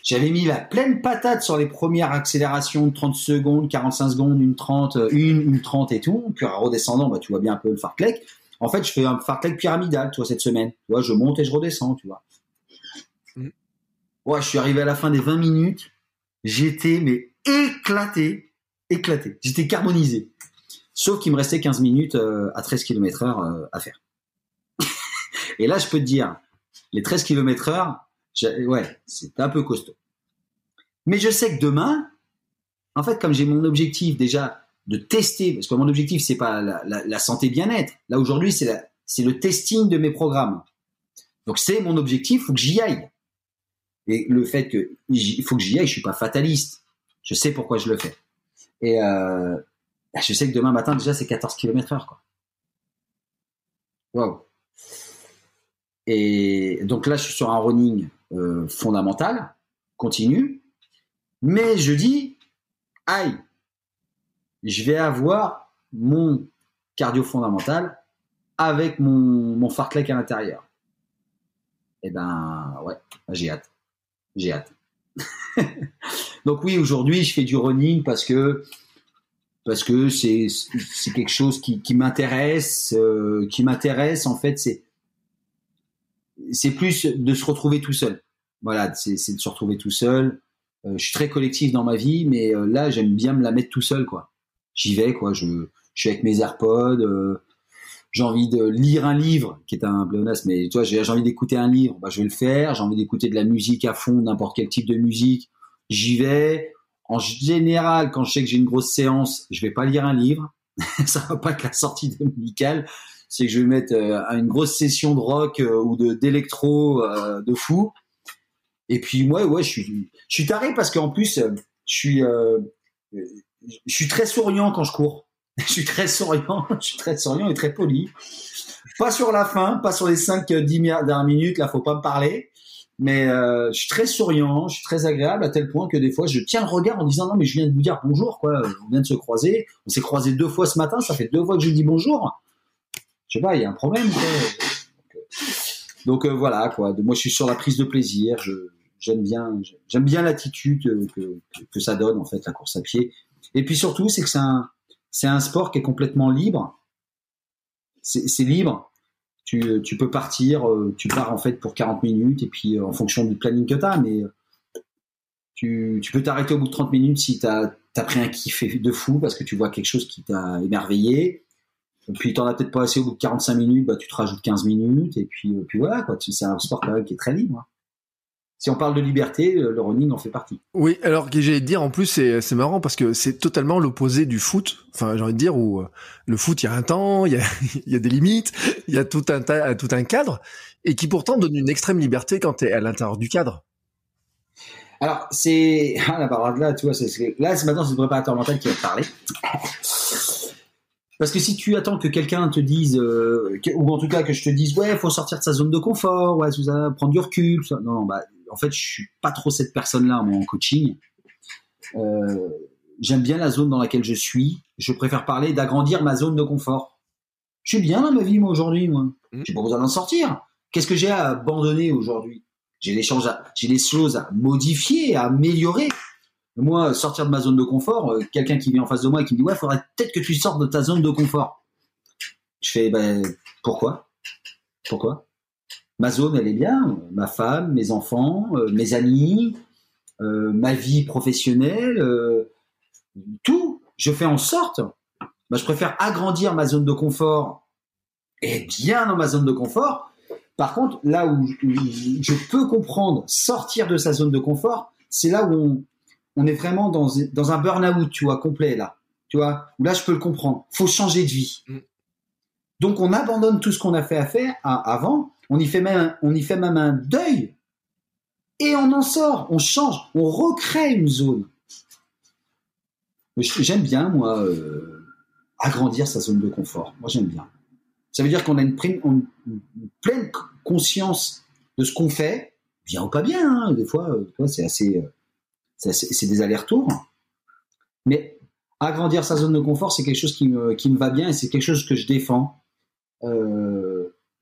J'avais mis la pleine patate sur les premières accélérations de 30 secondes, 45 secondes, une 30, euh, une, une 30 et tout. Puis en redescendant, bah, tu vois bien un peu le fartlek. En fait, je fais un fartlek pyramidal, tu vois, cette semaine. Tu je monte et je redescends, tu vois. Ouais, je suis arrivé à la fin des 20 minutes. J'étais, mais éclaté, éclaté. J'étais carbonisé. Sauf qu'il me restait 15 minutes euh, à 13 km heure euh, à faire. et là, je peux te dire, les 13 km heure, ouais, c'est un peu costaud. Mais je sais que demain, en fait, comme j'ai mon objectif déjà de tester, parce que mon objectif c'est pas la, santé bien-être. Là aujourd'hui, c'est le testing de mes programmes. Donc c'est mon objectif, faut que j'y aille. Et le fait que il faut que j'y aille, je suis pas fataliste. Je sais pourquoi je le fais. Et euh, je sais que demain matin déjà c'est 14 km heure quoi. Waouh. Et donc là je suis sur un running euh, fondamentale, continue, mais je dis, aïe, je vais avoir mon cardio fondamental avec mon, mon fartlek à l'intérieur. Eh ben ouais, j'ai hâte. J'ai hâte. Donc oui, aujourd'hui, je fais du running parce que parce que c'est c'est quelque chose qui, qui m'intéresse, euh, qui m'intéresse en fait, c'est c'est plus de se retrouver tout seul. Voilà, c'est de se retrouver tout seul. Euh, je suis très collectif dans ma vie, mais euh, là, j'aime bien me la mettre tout seul, quoi. J'y vais, quoi. Je, je suis avec mes AirPods. Euh, j'ai envie de lire un livre, qui est un pléonasme, mais tu vois, j'ai envie d'écouter un livre, bah, je vais le faire. J'ai envie d'écouter de la musique à fond, n'importe quel type de musique. J'y vais. En général, quand je sais que j'ai une grosse séance, je vais pas lire un livre. ça va pas être la sortie de médicale c'est que je vais mettre une grosse session de rock ou de d'électro de fou et puis moi, ouais, je suis, je suis taré parce qu'en plus, euh, je suis, euh, je suis très souriant quand je cours. je suis très souriant, je suis très souriant et très poli. Pas sur la fin, pas sur les 5 10 dernières minutes, là, faut pas me parler. Mais euh, je suis très souriant, je suis très agréable à tel point que des fois je tiens le regard en disant non mais je viens de vous dire bonjour quoi, on vient de se croiser, on s'est croisé deux fois ce matin, ça fait deux fois que je dis bonjour. Je sais pas, il y a un problème. Quoi. Donc, voilà quoi. Moi je suis sur la prise de plaisir. J'aime bien, j'aime bien l'attitude que, ça donne en fait la course à pied. Et puis surtout, c'est que c'est un, c'est un sport qui est complètement libre. C'est libre. Tu, peux partir, euh, tu pars en fait pour 40 minutes et puis euh, en fonction du planning que tu as, mais tu, peux t'arrêter au bout de 30 minutes si tu as, pris un kiff de fou parce que tu vois quelque chose qui t'a émerveillé. Et puis tu n'en as peut-être pas assez au bout de 45 minutes, bah, tu te rajoutes 15 minutes et puis, euh, voilà. C'est un sport quand même qui est très libre si on parle de liberté, le running en fait partie. Oui, alors que j'allais dire en plus c'est marrant parce que c'est totalement l'opposé du foot. Enfin, j'ai envie de dire où euh, le foot il y a un temps, il y a, y a des limites, il y a tout un tout un cadre et qui pourtant donne une extrême liberté quand tu es à l'intérieur du cadre. Alors, c'est. Ah, la parole là, tu vois, c'est... là, c'est maintenant, c'est le préparateur mental qui va te parler. Parce que si tu attends que quelqu'un te dise, euh, ou en tout cas que je te dise, ouais, il faut sortir de sa zone de confort, ouais, ça, prendre du recul, non, non, bah, en fait, je suis pas trop cette personne-là, moi, en coaching. Euh, j'aime bien la zone dans laquelle je suis. Je préfère parler d'agrandir ma zone de confort. Je suis bien dans ma vie, moi, aujourd'hui, moi. Mmh. J'ai pas besoin d'en sortir. Qu'est-ce que j'ai à abandonner aujourd'hui? J'ai des choses, j'ai des choses à modifier, à améliorer. Moi, sortir de ma zone de confort, euh, quelqu'un qui vient en face de moi et qui me dit ouais, faudrait peut-être que tu sortes de ta zone de confort. Je fais ben pourquoi? Pourquoi? Ma zone, elle est bien. Ma femme, mes enfants, euh, mes amis, euh, ma vie professionnelle, tout. Je fais en sorte. Ben, je préfère agrandir ma zone de confort et bien dans ma zone de confort. Par contre, là où je peux comprendre sortir de sa zone de confort, c'est là où on, on est vraiment dans, dans un burn-out, tu vois, complet là. Tu vois, où là je peux le comprendre. Faut changer de vie. Mm. Donc on abandonne tout ce qu'on a fait à faire avant. On y fait même, on un deuil et on en sort. On change, on recrée une zone. J'aime bien moi euh, agrandir sa zone de confort. Moi j'aime bien. Ça veut dire qu'on a une, pleine conscience de ce qu'on fait, bien ou pas bien. Hein. Des fois, euh, c'est assez euh, c'est des allers-retours. Mais agrandir sa zone de confort, c'est quelque chose qui me, va bien et c'est quelque chose que je défends euh,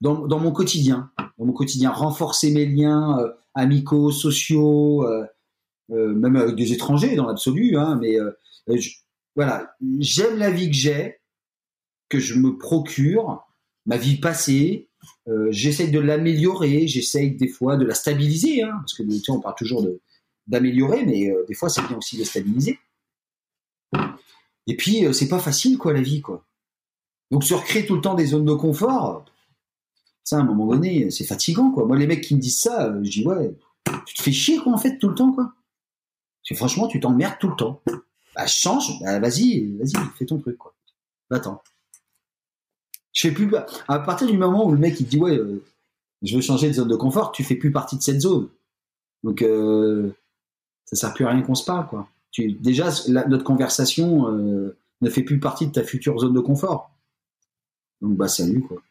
dans, mon quotidien. Dans mon quotidien, renforcer mes liens euh, amicaux, sociaux, euh, même avec des étrangers dans l'absolu. Hein, mais voilà, j'aime la vie que j'ai, que je me procure, ma vie passée. j'essaye de l'améliorer, j'essaye des fois de la stabiliser, hein, parce que on parle toujours d'améliorer, mais euh, des fois c'est bien aussi de stabiliser. Et puis euh, c'est pas facile quoi la vie quoi. Donc se recréer tout le temps des zones de confort, ça à un moment donné c'est fatigant quoi. Moi les mecs qui me disent ça, euh, je dis ouais, tu te fais chier quoi en fait tout le temps quoi. Parce franchement tu t'emmerdes tout le temps. Bah change, bah, vas-y, vas-y, fais ton truc quoi. Va-t'en. Je fais plus à partir du moment où le mec il dit ouais, je veux changer de zone de confort, tu fais plus partie de cette zone. Donc ça sert plus à rien qu'on se parle, quoi. Tu, déjà, notre conversation euh, ne fait plus partie de ta future zone de confort. Donc, bah, salut, quoi.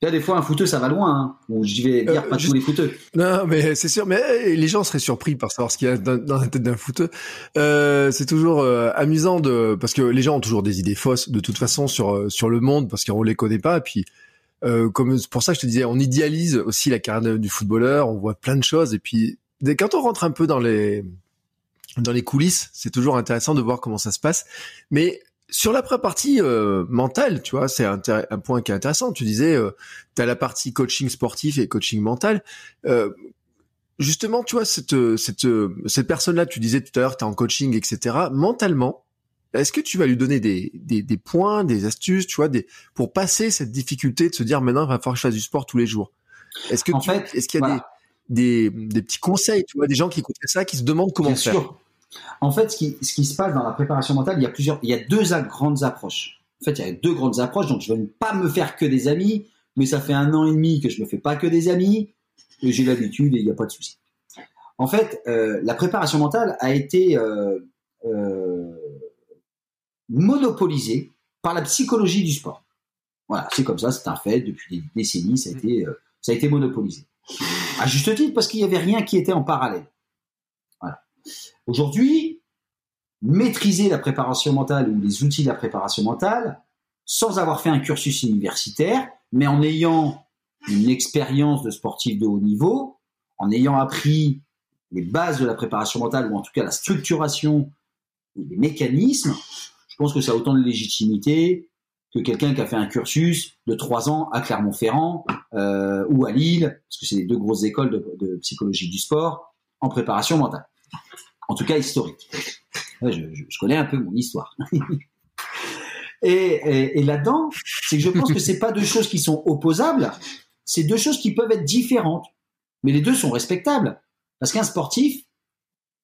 Là, des fois, un fouteux, ça va loin. Hein. je vais dire euh, pas tous les fouteux. Non, mais c'est sûr. Mais eh, les gens seraient surpris par savoir ce qu'il y a dans, la tête d'un fouteux. Euh, c'est toujours euh, amusant de parce que les gens ont toujours des idées fausses de toute façon sur sur le monde parce qu'on les connaît pas. Et puis, comme c'est pour ça que je te disais, on idéalise aussi la carrière du footballeur. On voit plein de choses. Et puis, quand on rentre un peu dans les dans les coulisses, c'est toujours intéressant de voir comment ça se passe. Mais sur la partie euh, mentale, tu vois, c'est un, point qui est intéressant. Tu disais, euh, tu as la partie coaching sportif et coaching mental. Euh, justement, tu vois, cette, cette, cette personne-là, tu disais tout à l'heure, tu es en coaching, etc. Mentalement, est-ce que tu vas lui donner des, des, des, points, des astuces, tu vois, des, pour passer cette difficulté de se dire maintenant, il va falloir que je fasse du sport tous les jours? Est-ce que est-ce qu'il y a des, des, des, petits conseils, tu vois, des gens qui écoutent ça, qui se demandent comment Bien faire? sûr. En fait, ce qui, se passe dans la préparation mentale, il y a plusieurs, il y a deux grandes approches. En fait, il y a deux grandes approches. Donc, je ne vais pas me faire que des amis, mais ça fait un an et demi que je me fais pas que des amis. J'ai l'habitude et il n'y a pas de souci. En fait, euh, la préparation mentale a été euh, euh, monopolisée par la psychologie du sport. Voilà, c'est comme ça, c'est un fait. Depuis des décennies, ça a été, ça a été monopolisé. À juste titre, parce qu'il n'y avait rien qui était en parallèle. Aujourd'hui, maîtriser la préparation mentale ou les outils de la préparation mentale sans avoir fait un cursus universitaire, mais en ayant une expérience de sportif de haut niveau, en ayant appris les bases de la préparation mentale ou en tout cas la structuration des mécanismes, je pense que ça a autant de légitimité que quelqu'un qui a fait un cursus de trois ans à Clermont-Ferrand euh, ou à Lille, parce que c'est les deux grosses écoles de psychologie du sport en préparation mentale en tout cas historique. Je, connais un peu mon histoire. et, là-dedans, c'est que je pense que c'est pas deux choses qui sont opposables, c'est deux choses qui peuvent être différentes, mais les deux sont respectables. Parce qu'un sportif,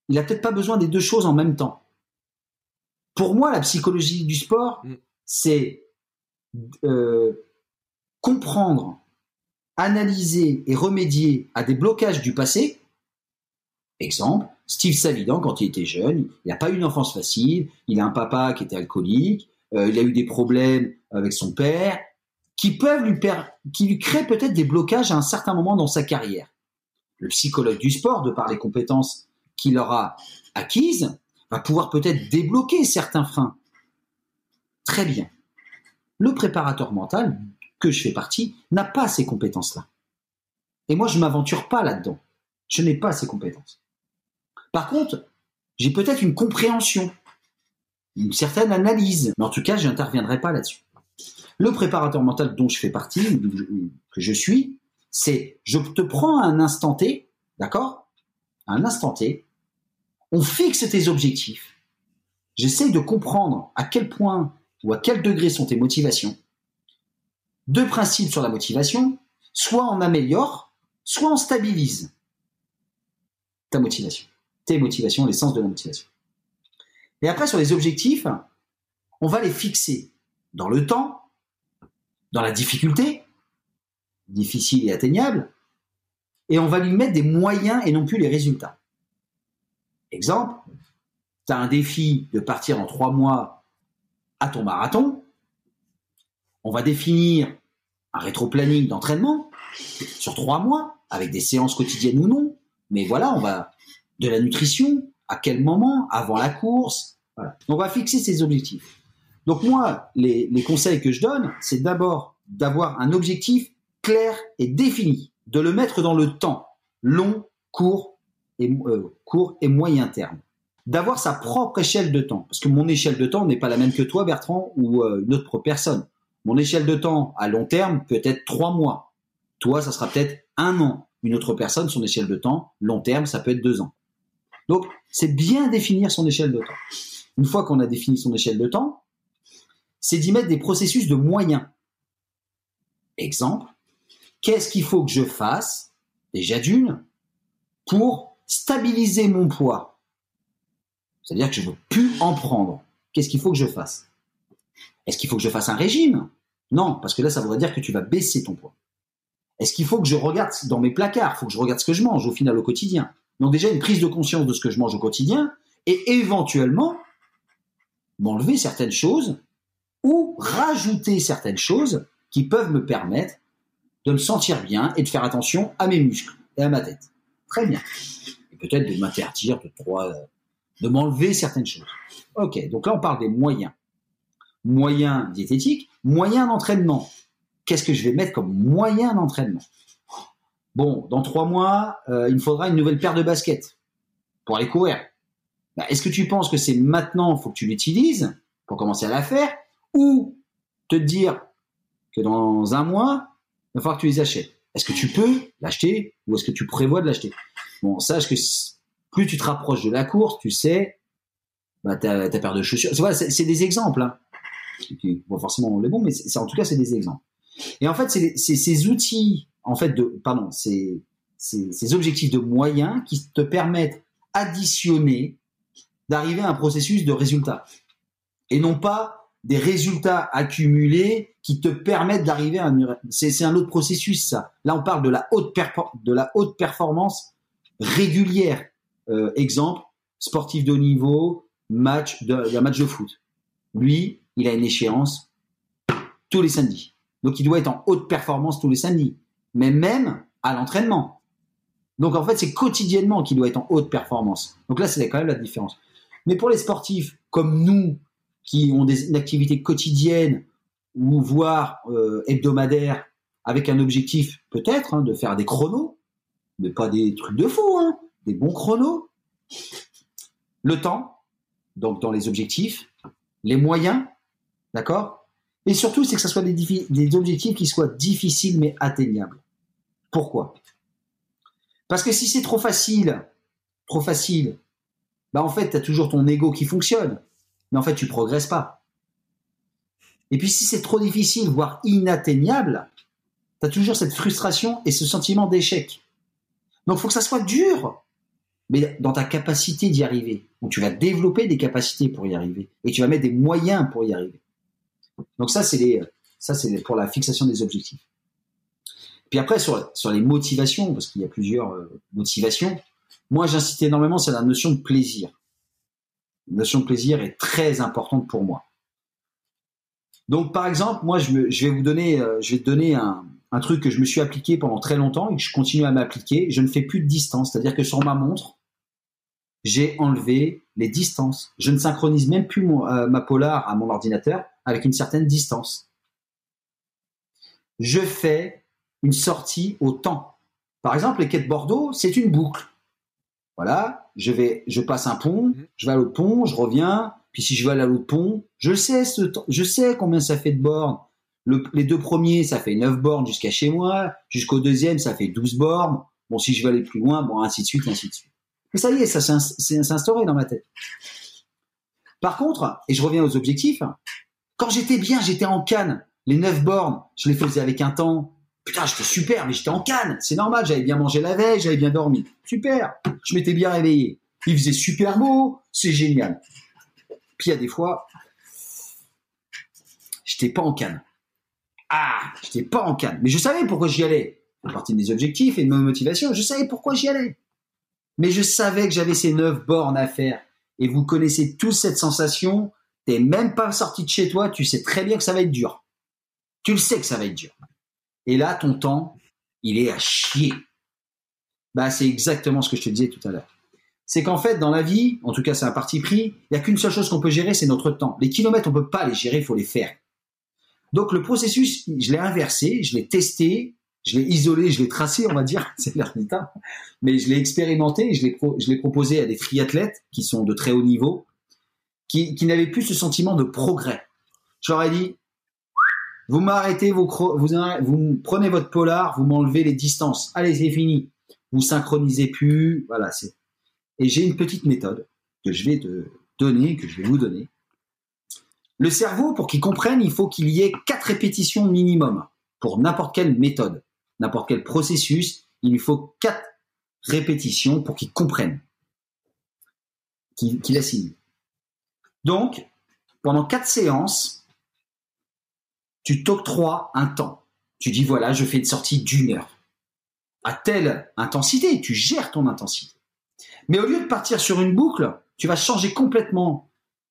il a peut-être pas besoin des deux choses en même temps. Pour moi, la psychologie du sport, mm. c'est euh, comprendre, analyser et remédier à des blocages du passé. Exemple, Steve Savidan, quand il était jeune, il n'a pas eu une enfance facile, il a un papa qui était alcoolique, euh, il a eu des problèmes avec son père, qui peuvent lui, qui lui créent peut-être des blocages à un certain moment dans sa carrière. Le psychologue du sport, de par les compétences qu'il aura acquises, va pouvoir peut-être débloquer certains freins. Très bien. Le préparateur mental, que je fais partie, n'a pas ces compétences-là. Et moi, je ne m'aventure pas là-dedans. Je n'ai pas ces compétences. Par contre, j'ai peut-être une compréhension, une certaine analyse, mais en tout cas, je n'interviendrai pas là-dessus. Le préparateur mental dont je fais partie, que je suis, c'est je te prends un instant T, d'accord? Un instant T, on fixe tes objectifs. J'essaye de comprendre à quel point ou à quel degré sont tes motivations. Deux principes sur la motivation, soit on améliore, soit on stabilise ta motivation, tes motivations, l'essence de la motivation. Et après, sur les objectifs, on va les fixer dans le temps, dans la difficulté, difficile et atteignable, et on va lui mettre des moyens et non plus les résultats. Exemple, tu as un défi de partir en trois mois à ton marathon, on va définir un rétro-planning d'entraînement sur trois mois, avec des séances quotidiennes ou non, mais voilà, on va de la nutrition, à quel moment, avant la course, On va fixer ses objectifs. Donc moi, les, conseils que je donne, c'est d'abord d'avoir un objectif clair et défini, de le mettre dans le temps, long, court et, euh, court et moyen terme. D'avoir sa propre échelle de temps, parce que mon échelle de temps n'est pas la même que toi, Bertrand, ou euh, une autre personne. Mon échelle de temps à long terme peut être trois mois. Toi, ça sera peut-être un an. Une autre personne, son échelle de temps, long terme, ça peut être deux ans. Donc, c'est bien définir son échelle de temps. Une fois qu'on a défini son échelle de temps, c'est d'y mettre des processus de moyens. Exemple, qu'est-ce qu'il faut que je fasse, déjà d'une, pour stabiliser mon poids? C'est-à-dire que je ne veux plus en prendre. Qu'est-ce qu'il faut que je fasse? Est-ce qu'il faut que je fasse un régime? Non, parce que là, ça voudrait dire que tu vas baisser ton poids. Est-ce qu'il faut que je regarde dans mes placards? Il faut que je regarde ce que je mange au final au quotidien. Donc déjà une prise de conscience de ce que je mange au quotidien et éventuellement m'enlever certaines choses ou rajouter certaines choses qui peuvent me permettre de me sentir bien et de faire attention à mes muscles et à ma tête. Très bien. Et peut-être de m'interdire de de m'enlever certaines choses. Ok, donc là on parle des moyens. Moyens diététiques, moyens d'entraînement. Qu'est-ce que je vais mettre comme moyen d'entraînement? Bon, dans trois mois, euh, il me faudra une nouvelle paire de baskets pour aller courir. Bah, est-ce que tu penses que c'est maintenant, faut que tu l'utilises pour commencer à la faire ou te dire que dans un mois, il va falloir que tu les achètes? Est-ce que tu peux l'acheter ou est-ce que tu prévois de l'acheter? Bon, sache que plus tu te rapproches de la course, tu sais, bah, ta, ta paire de chaussures. C'est des exemples. Hein. Bon, forcément, les bons, mais c'est en tout cas, c'est des exemples. Et en fait, c'est ces outils, en fait, de, pardon, c'est ces objectifs de moyens qui te permettent additionner d'arriver à un processus de résultat. Et non pas des résultats accumulés qui te permettent d'arriver à un... C'est un autre processus, ça. Là, on parle de la haute, performance régulière. Euh, exemple, sportif de haut niveau, match de, un match de foot. Lui, il a une échéance tous les samedis. Donc, il doit être en haute performance tous les samedis. Mais même à l'entraînement. Donc, en fait, c'est quotidiennement qu'il doit être en haute performance. Donc là, c'est quand même la différence. Mais pour les sportifs comme nous, qui ont des, une activité quotidienne ou voire euh, hebdomadaire avec un objectif peut-être hein, de faire des chronos, mais pas des trucs de fou, hein, des bons chronos. Le temps, donc dans les objectifs, les moyens, d'accord? Et surtout, c'est que ce soit des, des objectifs qui soient difficiles mais atteignables. Pourquoi? Parce que si c'est trop facile, trop facile, bah en fait, tu as toujours ton ego qui fonctionne mais en fait, tu progresses pas. Et puis, si c'est trop difficile, voire inatteignable, tu as toujours cette frustration et ce sentiment d'échec. Donc, il faut que ça soit dur, mais dans ta capacité d'y arriver. Donc, tu vas développer des capacités pour y arriver et tu vas mettre des moyens pour y arriver. Donc, ça, c'est pour la fixation des objectifs. Puis après, sur, sur les motivations, parce qu'il y a plusieurs euh, motivations, moi j'incite énormément, c'est la notion de plaisir. La notion de plaisir est très importante pour moi. Donc par exemple, moi je, vais vous donner, euh, je vais te donner un, un truc que je me suis appliqué pendant très longtemps et que je continue à m'appliquer. Je ne fais plus de distance, c'est-à-dire que sur ma montre, j'ai enlevé les distances. Je ne synchronise même plus euh, ma polar à mon ordinateur avec une certaine distance. Je fais une sortie au temps. Par exemple, les quais de Bordeaux, c'est une boucle. Voilà, je vais, je passe un pont, mhm. je vais à l'autre pont, je reviens, puis si je vais à l'autre pont, je sais ce je sais combien ça fait de bornes. les deux premiers, ça fait 9 bornes jusqu'à chez moi, jusqu'au deuxième, ça fait 12 bornes. Bon, si je veux aller plus loin, bon, ainsi de suite, ainsi de suite. Mais ça y est, ça s'est instauré dans ma tête. Par contre, et je reviens aux objectifs, quand j'étais bien, j'étais en canne. Les neuf bornes, je les faisais avec un temps. Putain, j'étais super, mais j'étais en canne. C'est normal, j'avais bien mangé la veille, j'avais bien dormi. Super. Je m'étais bien réveillé. Il faisait super beau, c'est génial. Puis il y a des fois, j'étais pas en canne. Ah, j'étais pas en canne. Mais je savais pourquoi j'y allais. À partir des objectifs et de ma motivation, je savais pourquoi j'y allais. Mais je savais que j'avais ces neuf bornes à faire. Et vous connaissez tous cette sensation. T'es même pas sorti de chez toi, tu sais très bien que ça va être dur. Tu le sais que ça va être dur. Et là, ton temps, il est à chier. Bah, c'est exactement ce que je te disais tout à l'heure. C'est qu'en fait, dans la vie, en tout cas, c'est un parti pris, il n'y a qu'une seule chose qu'on peut gérer, c'est notre temps. Les kilomètres, on peut pas les gérer, il faut les faire. Donc, le processus, je l'ai inversé, je l'ai testé, je l'ai isolé, je l'ai tracé, on va dire, c'est l'air mais je l'ai expérimenté et je l'ai, je l'ai proposé à des triathlètes qui sont de très haut niveau, qui, qui n'avaient plus ce sentiment de progrès. Je leur ai dit, vous m'arrêtez, vous, prenez votre polar, vous m'enlevez les distances. Allez, c'est fini. Vous synchronisez plus. Voilà, c'est. Et j'ai une petite méthode que je vais te donner, que je vais vous donner. Le cerveau, pour qu'il comprenne, il faut qu'il y ait quatre répétitions minimum pour n'importe quelle méthode n'importe quel processus, il lui faut quatre répétitions pour qu'il comprenne, qu'il qu assimile. Donc, pendant quatre séances, tu t'octroies un temps. Tu dis, voilà, je fais une sortie d'une heure. À telle intensité, tu gères ton intensité. Mais au lieu de partir sur une boucle, tu vas changer complètement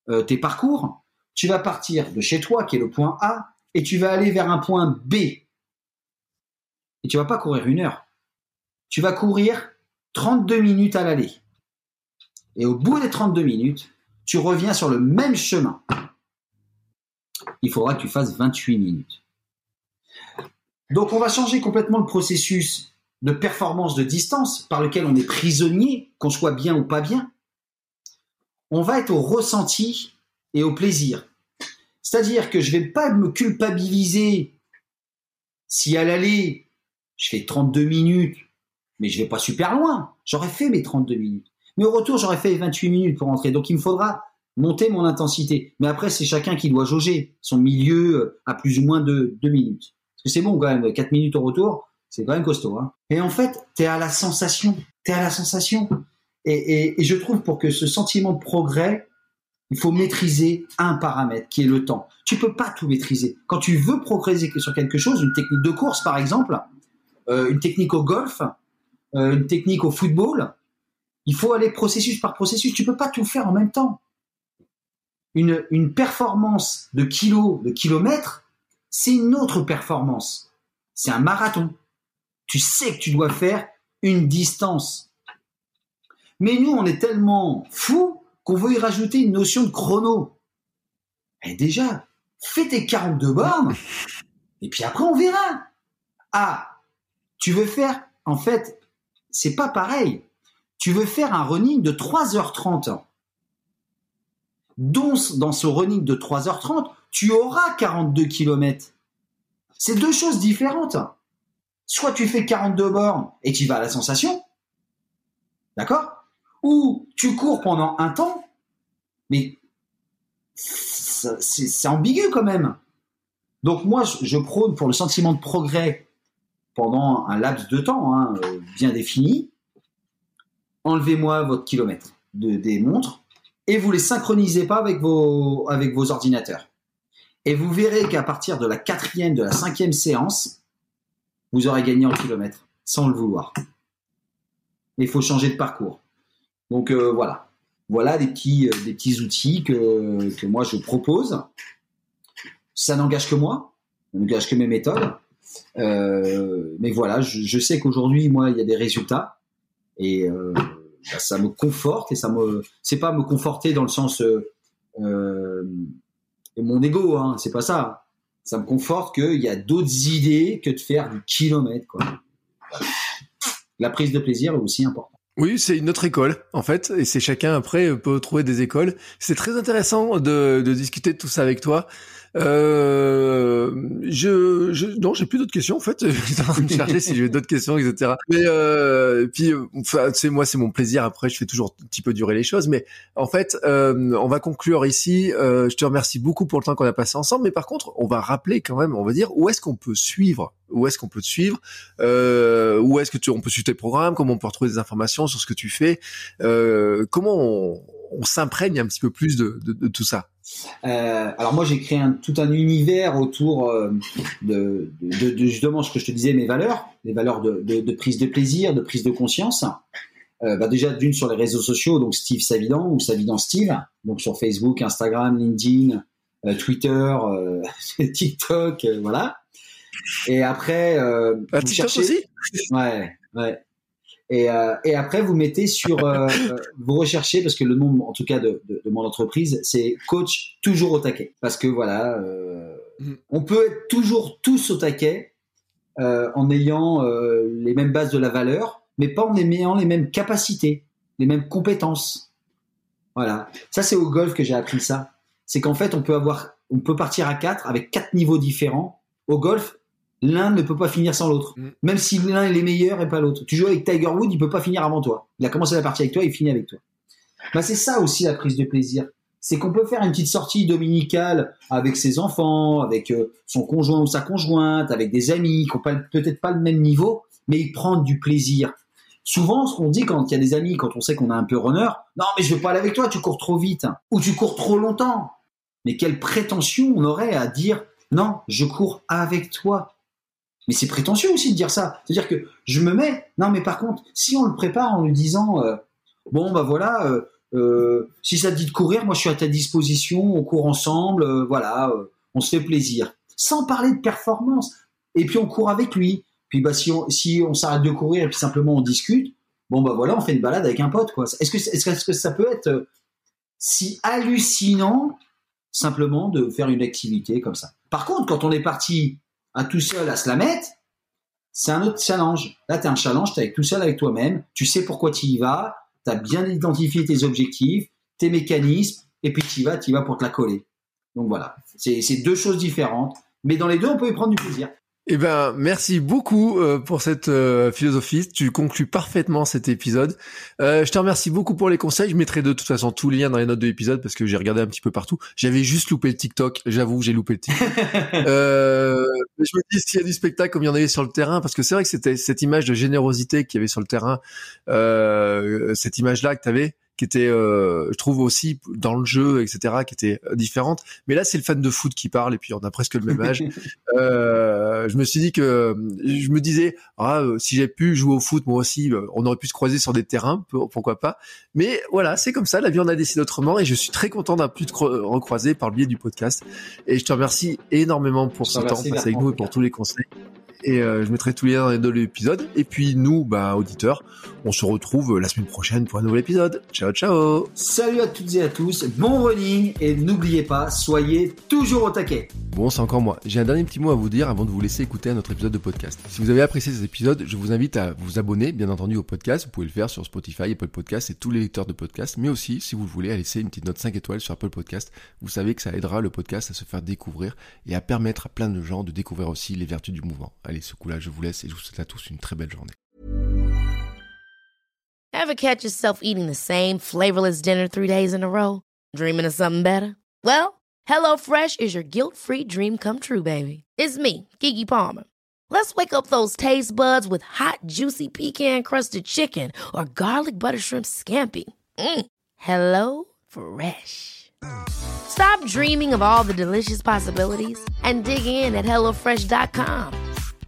euh, tes parcours. Tu vas partir de chez toi, qui est le point A, et tu vas aller vers un point B, et tu vas pas courir une heure. Tu vas courir 32 minutes à l'aller. Et au bout des 32 minutes, tu reviens sur le même chemin. Il faudra que tu fasses 28 minutes. Donc on va changer complètement le processus de performance de distance par lequel on est prisonnier, qu'on soit bien ou pas bien. On va être au ressenti et au plaisir. C'est-à-dire que je vais pas me culpabiliser si à l'aller, je fais 32 minutes, mais je vais pas super loin. J'aurais fait mes 32 minutes. Mais au retour, j'aurais fait 28 minutes pour rentrer. Donc il me faudra monter mon intensité. Mais après, c'est chacun qui doit jauger son milieu euh, à plus ou moins de 2 minutes. Parce que c'est bon quand même, 4 minutes au retour, c'est quand même costaud. Hein. Et en fait, tu es à la sensation. Tu es à la sensation. Et, et je trouve pour que ce sentiment de progrès, il faut maîtriser un paramètre qui est le temps. Tu peux pas tout maîtriser. Quand tu veux progresser sur quelque chose, une technique de course par exemple, euh, une technique au golf, euh, une technique au football. Il faut aller processus par processus. Tu peux pas tout faire en même temps. Une, performance de kilos, de kilomètres, c'est une autre performance. C'est un marathon. Tu sais que tu dois faire une distance. Mais nous, on est tellement fous qu'on veut y rajouter une notion de chrono. Et déjà, fais tes 42 bornes, et puis après on verra. Ah, tu veux faire, en fait, c'est pas pareil. Tu veux faire un running de 3h30. Donc, dans ce running de 3h30, tu auras 42 km. C'est deux choses différentes. Soit tu fais 42 bornes et tu vas à la sensation. D'accord? Ou tu cours pendant un temps, mais c'est ambigu quand même. Donc moi, je prône pour le sentiment de progrès pendant un laps de temps hein, euh, bien défini. Enlevez-moi votre kilomètre de, des montres et vous les synchronisez pas avec vos, avec vos ordinateurs. Et vous verrez qu'à partir de la quatrième, de la cinquième séance, vous aurez gagné en kilomètres sans le vouloir. Il faut changer de parcours. Donc voilà, voilà des petits, des petits outils que, que moi je propose. Ça n'engage que moi, ça n'engage que mes méthodes. mais voilà, je, je sais qu'aujourd'hui, moi, il y a des résultats et bah, ça me conforte et ça me, c'est pas me conforter dans le sens euh, mon ego, hein, c'est pas ça. Ça me conforte qu'il y a d'autres idées que de faire du kilomètre. Quoi. La prise de plaisir est aussi importante. Oui, c'est une autre école, en fait, et c'est chacun après peut trouver des écoles. C'est très intéressant de, de discuter de tout ça avec toi. Euh, je, je, non, j'ai plus d'autres questions en fait. J'étais en train de chercher si j'ai d'autres questions, etc. Mais euh, puis, enfin, c'est moi, c'est mon plaisir. Après, je fais toujours un petit peu durer les choses, mais en fait, euh, on va conclure ici. Euh, je te remercie beaucoup pour le temps qu'on a passé ensemble, mais par contre, on va rappeler quand même, on va dire où est-ce qu'on peut suivre, où est-ce qu'on peut te suivre, euh, où est-ce que tu, on peut suivre tes programmes, comment on peut retrouver des informations sur ce que tu fais, euh, comment on, on s'imprègne un petit peu plus de, de, de tout ça. Euh, alors moi j'ai créé un, tout un univers autour euh, de, de, de, justement ce que je te disais mes valeurs, les valeurs de, de prise de plaisir, de prise de conscience. Euh, bah déjà d'une sur les réseaux sociaux, donc Steve Savidan ou Savidan Steve, donc sur Facebook, Instagram, LinkedIn, Twitter, TikTok, voilà. Et après, TikTok aussi? Ouais, ouais. Et, euh, et, après, vous mettez sur, euh, vous recherchez, parce que le nom, en tout cas, de, de, de mon entreprise, c'est coach toujours au taquet. Parce que voilà, euh, mm. on peut être toujours tous au taquet euh, en ayant euh, les mêmes bases de la valeur, mais pas en ayant les mêmes capacités, les mêmes compétences. Voilà. Ça, c'est au golf que j'ai appris ça. C'est qu'en fait, on peut avoir, on peut partir à quatre avec quatre niveaux différents. Au golf, l'un ne peut pas finir sans l'autre. Mm. Même si l'un est meilleur et pas l'autre. Tu joues avec Tiger Wood, il peut pas finir avant toi. Il a commencé la partie avec toi, il finit avec toi. Bah, c'est ça aussi la prise de plaisir. C'est qu'on peut faire une petite sortie dominicale avec ses enfants, avec euh, son conjoint ou sa conjointe, avec des amis qui n'ont peut-être pas le même niveau, mais ils prennent du plaisir. Souvent, ce qu'on dit quand il y a des amis, quand on sait qu'on a un peu runner, non mais je veux pas aller avec toi, tu cours trop vite, ou tu cours trop longtemps. Mais quelle prétention on aurait à dire, non, je cours avec toi, mais c'est prétentieux aussi de dire ça. C'est-à-dire que je me mets. Non, mais par contre, si on le prépare en lui disant, euh, bon bah voilà, euh, euh, si ça te dit de courir, moi je suis à ta disposition, on court ensemble, voilà, on se fait plaisir. Sans parler de performance. Et puis on court avec lui. Puis bah si on si on s'arrête de courir et puis simplement on discute, bon bah voilà, on fait une balade avec un pote quoi. Est-ce que est-ce que ça peut être si hallucinant simplement de faire une activité comme ça? Par contre, quand on est parti à tout seul à se la mettre, c'est un autre challenge. Là, tu as un challenge, tu es tout seul avec toi-même, tu sais pourquoi tu y vas, tu as bien identifié tes objectifs, tes mécanismes, et puis tu y vas, tu y vas pour te la coller. Donc voilà, c'est deux choses différentes, mais dans les deux, on peut y prendre du plaisir. Eh ben, merci beaucoup euh, pour cette euh, philosophie. Tu conclus parfaitement cet épisode. Euh, je te remercie beaucoup pour les conseils. Je mettrai de toute façon tous les liens dans les notes de l'épisode parce que j'ai regardé un petit peu partout. J'avais juste loupé le TikTok. J'avoue, j'ai loupé le TikTok. euh, je me dis s'il y a du spectacle comme il y en avait sur le terrain, parce que c'est vrai que c'était cette image de générosité qu'il y avait sur le terrain, cette image-là que tu avais qui était, euh, je trouve aussi dans le jeu, etc., qui était euh, différente. Mais là, c'est le fan de foot qui parle, et puis on a presque le même âge. euh, je me suis dit que, je me disais, ah, euh, si j'ai pu jouer au foot, moi aussi, on aurait pu se croiser sur des terrains, pourquoi pas. Mais voilà, c'est comme ça, la vie en a décidé autrement, et je suis très content d'avoir pu te recroiser par le biais du podcast. Et je te remercie énormément pour ce temps passé avec nous et pour tous les conseils et euh, je mettrai tous les liens dans l'épisode. Et puis nous, bah auditeurs, on se retrouve la semaine prochaine pour un nouvel épisode. Ciao ciao Salut à toutes et à tous, bon running et n'oubliez pas, soyez toujours au taquet. Bon, c'est encore moi. J'ai un dernier petit mot à vous dire avant de vous laisser écouter un autre épisode de podcast. Si vous avez apprécié cet épisode, je vous invite à vous abonner, bien entendu, au podcast. Vous pouvez le faire sur Spotify, Apple Podcast et tous les lecteurs de podcast. Mais aussi, si vous le voulez, à laisser une petite note 5 étoiles sur Apple Podcast. Vous savez que ça aidera le podcast à se faire découvrir et à permettre à plein de gens de découvrir aussi les vertus du mouvement. Allez, ce coup-là, je vous laisse et je vous souhaite à tous une très belle journée. Ever catch yourself eating the same flavorless dinner three days in a row? Dreaming of something better? Well, HelloFresh is your guilt-free dream come true, baby. It's me, Kiki Palmer. Let's wake up those taste buds with hot, juicy pecan-crusted chicken or garlic butter shrimp scampi. Mm. Hello Fresh. Stop dreaming of all the delicious possibilities and dig in at HelloFresh.com.